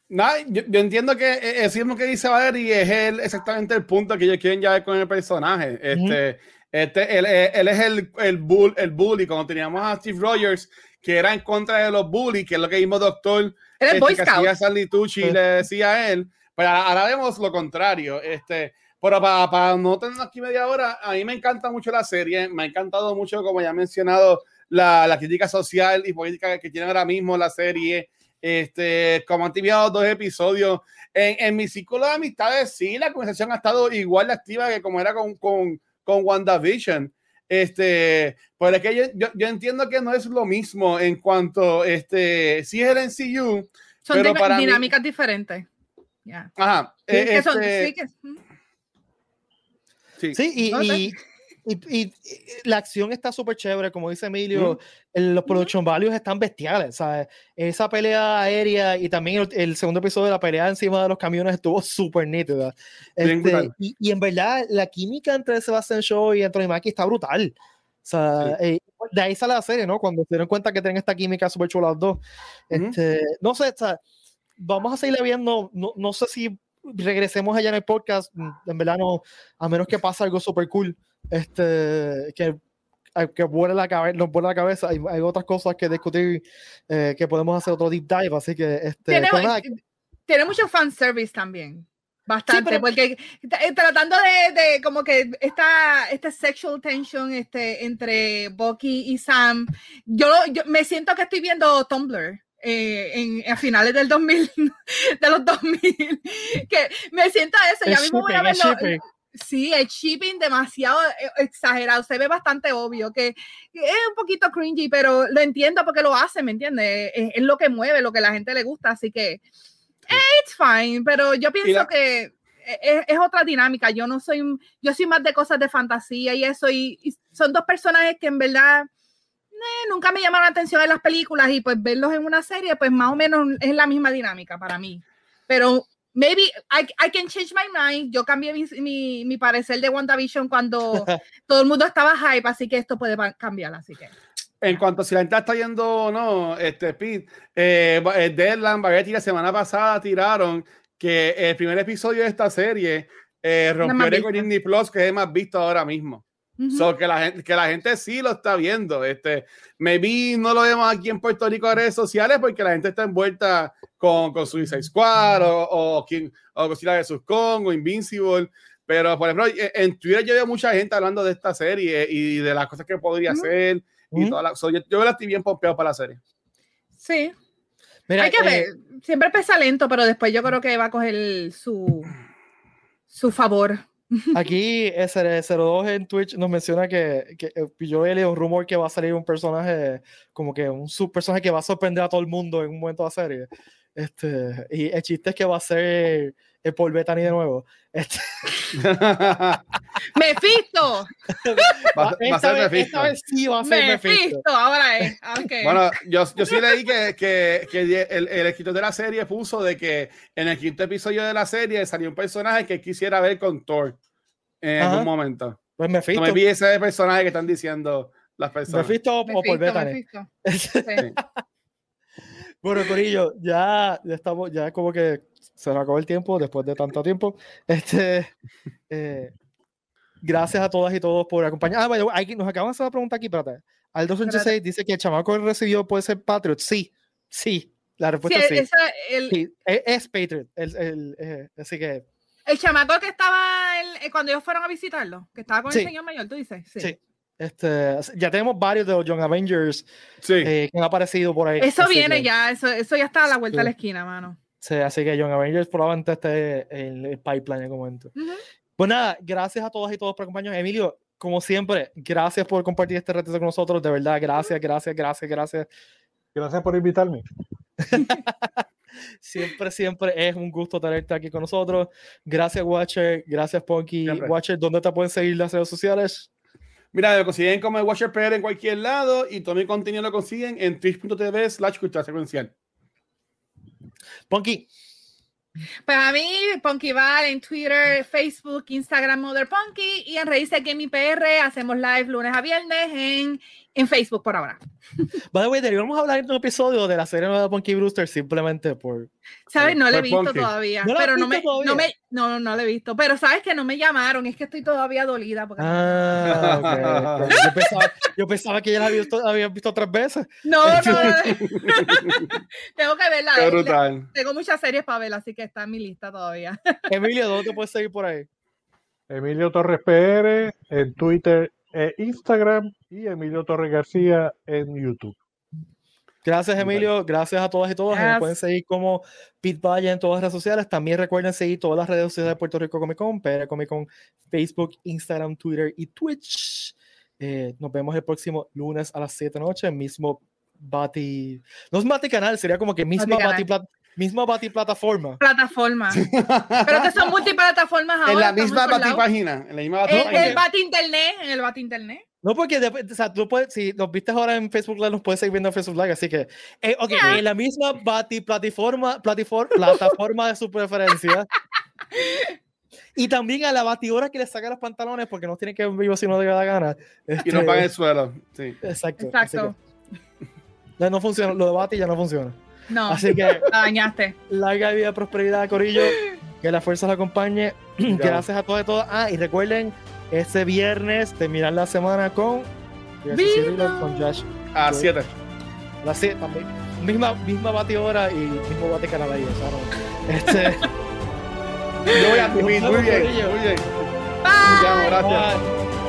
Nada, yo, yo entiendo que eh, eso mismo que dice Valerie es el, exactamente el punto que ellos quieren llevar con el personaje. Este, este, él, él- él es el, el, bull, el bully, cuando teníamos a Steve Rogers, que era en contra de los bullies, que es lo que mismo doctor Era el este, Boy que Scout. hacía Sandy Tucci Sí. le decía a él. Pero ahora, vemos lo contrario. Este, pero para, para no tener aquí media hora, a mí me encanta mucho la serie, me ha encantado mucho, como ya he mencionado, la, la crítica social y política que tiene ahora mismo la serie. Este, como han tenido dos episodios, en, en mi círculo de amistades, sí, la conversación ha estado igual de activa que como era con, con, con WandaVision. Este, pero es que yo, yo, yo entiendo que no es lo mismo en cuanto, este, sí es el NCU, Son pero para mí- dinámicas diferentes. Ya. ajá, Sí, eh, que son- este, sí, que- mm. sí. Sí, y, No y, y- y- y la acción está súper chévere, como dice Emilio, el- los production values están bestiales, ¿sabes? Esa pelea aérea y también el, el segundo episodio de la pelea encima de los camiones estuvo súper nítida. Este, y, y en verdad, la química entre Sebastian Shaw y Anthony Mackie está brutal. O sea, eh, de ahí sale la serie, ¿no? Cuando se dieron cuenta que tienen esta química súper chula los dos. Ujú. Este, no sé, o sea, vamos a seguirle viendo. No, no sé si regresemos allá en el podcast. mm, En verdad, no, a menos que pase algo súper cool. Este, que, que vuele la cabeza, nos vuele la cabeza. Hay, hay otras cosas que discutir eh, que podemos hacer otro deep dive. Así que, este, Tiene, pero nada, tiene mucho fanservice también. Bastante, pero- porque eh, tratando de, de como que esta, este sexual tension este, entre Bucky y Sam, yo, yo me siento que estoy viendo Tumblr. Eh, en, a finales del 2000, de los 2000, que me siento eso, ya es mismo voy a es verlo. Sí, el shipping demasiado eh, exagerado, se ve bastante obvio, que que es un poquito cringy, pero lo entiendo porque lo hace, ¿me entiendes? Es, es lo que mueve, lo que la gente le gusta, así que eh, it's fine, pero yo pienso la- que e, es, es otra dinámica, yo no soy, yo soy más de cosas de fantasía y eso, y, y son dos personajes que en verdad eh, nunca me llamaron la atención en las películas y pues verlos en una serie, pues más o menos es la misma dinámica para mí, pero maybe I, I can change my mind. Yo cambié mi, mi, mi parecer de WandaVision cuando todo el mundo estaba hype, así que esto puede cambiar, así que. En cuanto a si la gente está yendo o no, este Pete, eh, eh, Deadline, Variety la semana pasada tiraron que el primer episodio de esta serie eh, rompió en Disney Plus, que es el más visto ahora mismo. Ujú. So, que, la gente, que la gente sí lo está viendo. Este, maybe no lo vemos aquí en Puerto Rico en redes sociales porque la gente está envuelta con, con Suicide Squad o, o, King- o Godzilla vs. Kong o Invincible. Pero, por ejemplo, e- en Twitter yo veo mucha gente hablando de esta serie y de las cosas que podría Ujú. hacer. Y Ujú. toda la- so, yo, yo la estoy bien pompeado para la serie. Sí. Mira, Hay que eh, ver. Siempre pesa lento, pero después yo creo que va a coger su, su favor. Aquí SR02 en Twitch nos menciona que, que eh, yo he leído un rumor que va a salir un personaje, como que un sub personaje que va a sorprender a todo el mundo en un momento de la serie. Este, y el chiste es que va a ser el Paul Bettany de nuevo. Este, ¡Mephisto! Va, va a ser vez, vez sí va a ser Mephisto. ¡Mephisto! Ahora es. Ok. Bueno, yo, yo sí leí que, que, que el, el escritor de la serie puso de que en el quinto episodio de la serie salió un personaje que quisiera ver con Thor en Ajá. algún momento. Pues No Mephisto. me vi ese personaje que están diciendo las personas. Mephisto o- o Paul Bettany. Sí. Bueno, Corillo, ya, ya estamos, ya como que se nos acabó el tiempo después de tanto tiempo. Este, eh, gracias a todas y todos por acompañar. Ah, bueno, hay, nos acaban de hacer una pregunta aquí, espérate. Al 286 dice que el chamaco recibió puede ser Patriot. Sí, sí. La Sí, respuesta es sí. esa- el, Sí, es, es Patriot. el- el, eh, así que, el chamaco que estaba el- eh, cuando ellos fueron a visitarlo, que estaba con Sí. el señor mayor, tú dices. Sí. Sí. Este, ya tenemos varios de los Young Avengers Sí. eh, que han aparecido por ahí. Eso así viene que- ya, eso, eso ya está a la vuelta de la Sí. esquina, mano. Sí, así que Young Avengers probablemente esté en el pipeline en algún momento. Ujú. Pues nada, gracias a todas y todos por acompañarnos. Emilio, como siempre, gracias por compartir este reto con nosotros. De verdad, gracias, gracias, gracias, gracias. Gracias por invitarme. Siempre, siempre es un gusto tenerte aquí con nosotros. Gracias, Watcher. Gracias, Ponky. Siempre. Watcher, ¿dónde te pueden seguir las redes sociales? Mira, lo consiguen como el Watcher PR en cualquier lado y todo mi contenido lo consiguen en twitch.tv slash cultura secuencial. Ponky, Pues a mí, Punky Val en Twitter, Facebook, Instagram, Mother Punky y en Raíces Gaming PR hacemos live lunes a viernes en, en Facebook por ahora. by the way, deberíamos hablar en un episodio de la serie nueva de Ponky Brewster simplemente por. ¿Sabes? No lo he visto Punky. todavía. ¿No pero no me, no me, no, no lo he visto. Pero sabes que no me llamaron, es que estoy todavía dolida. Porque... Ah. Yo, pensaba, yo pensaba que ya la había visto, había visto tres veces. No, no, no. Tengo que verla. Qué Le- brutal. Tengo muchas series para ver, así que está en mi lista todavía. Emilio, ¿dónde te puedes seguir por ahí? Emilio Torres PR en Twitter e Instagram y Emilio Torres García en YouTube. Gracias, Emilio. Gracias a todas y todos. Yes. pueden seguir como Pete Valle en todas las redes sociales. También recuerden seguir todas las redes sociales de Puerto Rico Comic Con, PR Comic Con, Facebook, Instagram, Twitter y Twitch. Eh, nos vemos el próximo lunes a las 7 de la noche, mismo Bati. No es Bati Canal, sería como que misma Bati Bati, misma Bati plataforma. Plataforma. Pero que son multiplataformas ahora. En la misma batipágina. En la misma El, batipágina. el Bat Internet, en el Bat Internet. No, porque o sea, tú puedes, si nos viste ahora en Facebook Live, nos puedes seguir viendo en Facebook Live. Así que, eh, ok, en la misma Bati plataforma, plataforma de su preferencia. Y también a la batidora que le saca los pantalones porque no tiene que ver en vivo si no le da la gana. Y no Este, pagan el suelo. Sí. Exacto. Exacto. que- ya no funciona, lo de Bati ya no funciona. No, Así que, la dañaste. larga vida, prosperidad, Corillo. Que la fuerza los acompañe. Gracias a todos y todas. Ah, y recuerden, este viernes terminar la semana con. Viva. Con Josh. A Yo- 7. La sí, también. Misma, misma batidora y mismo bate canal ahí. o sea, no. Este. Yo voy a muy bien, muy bien. Corillo. Muy bien, Bye. gracias. Bye.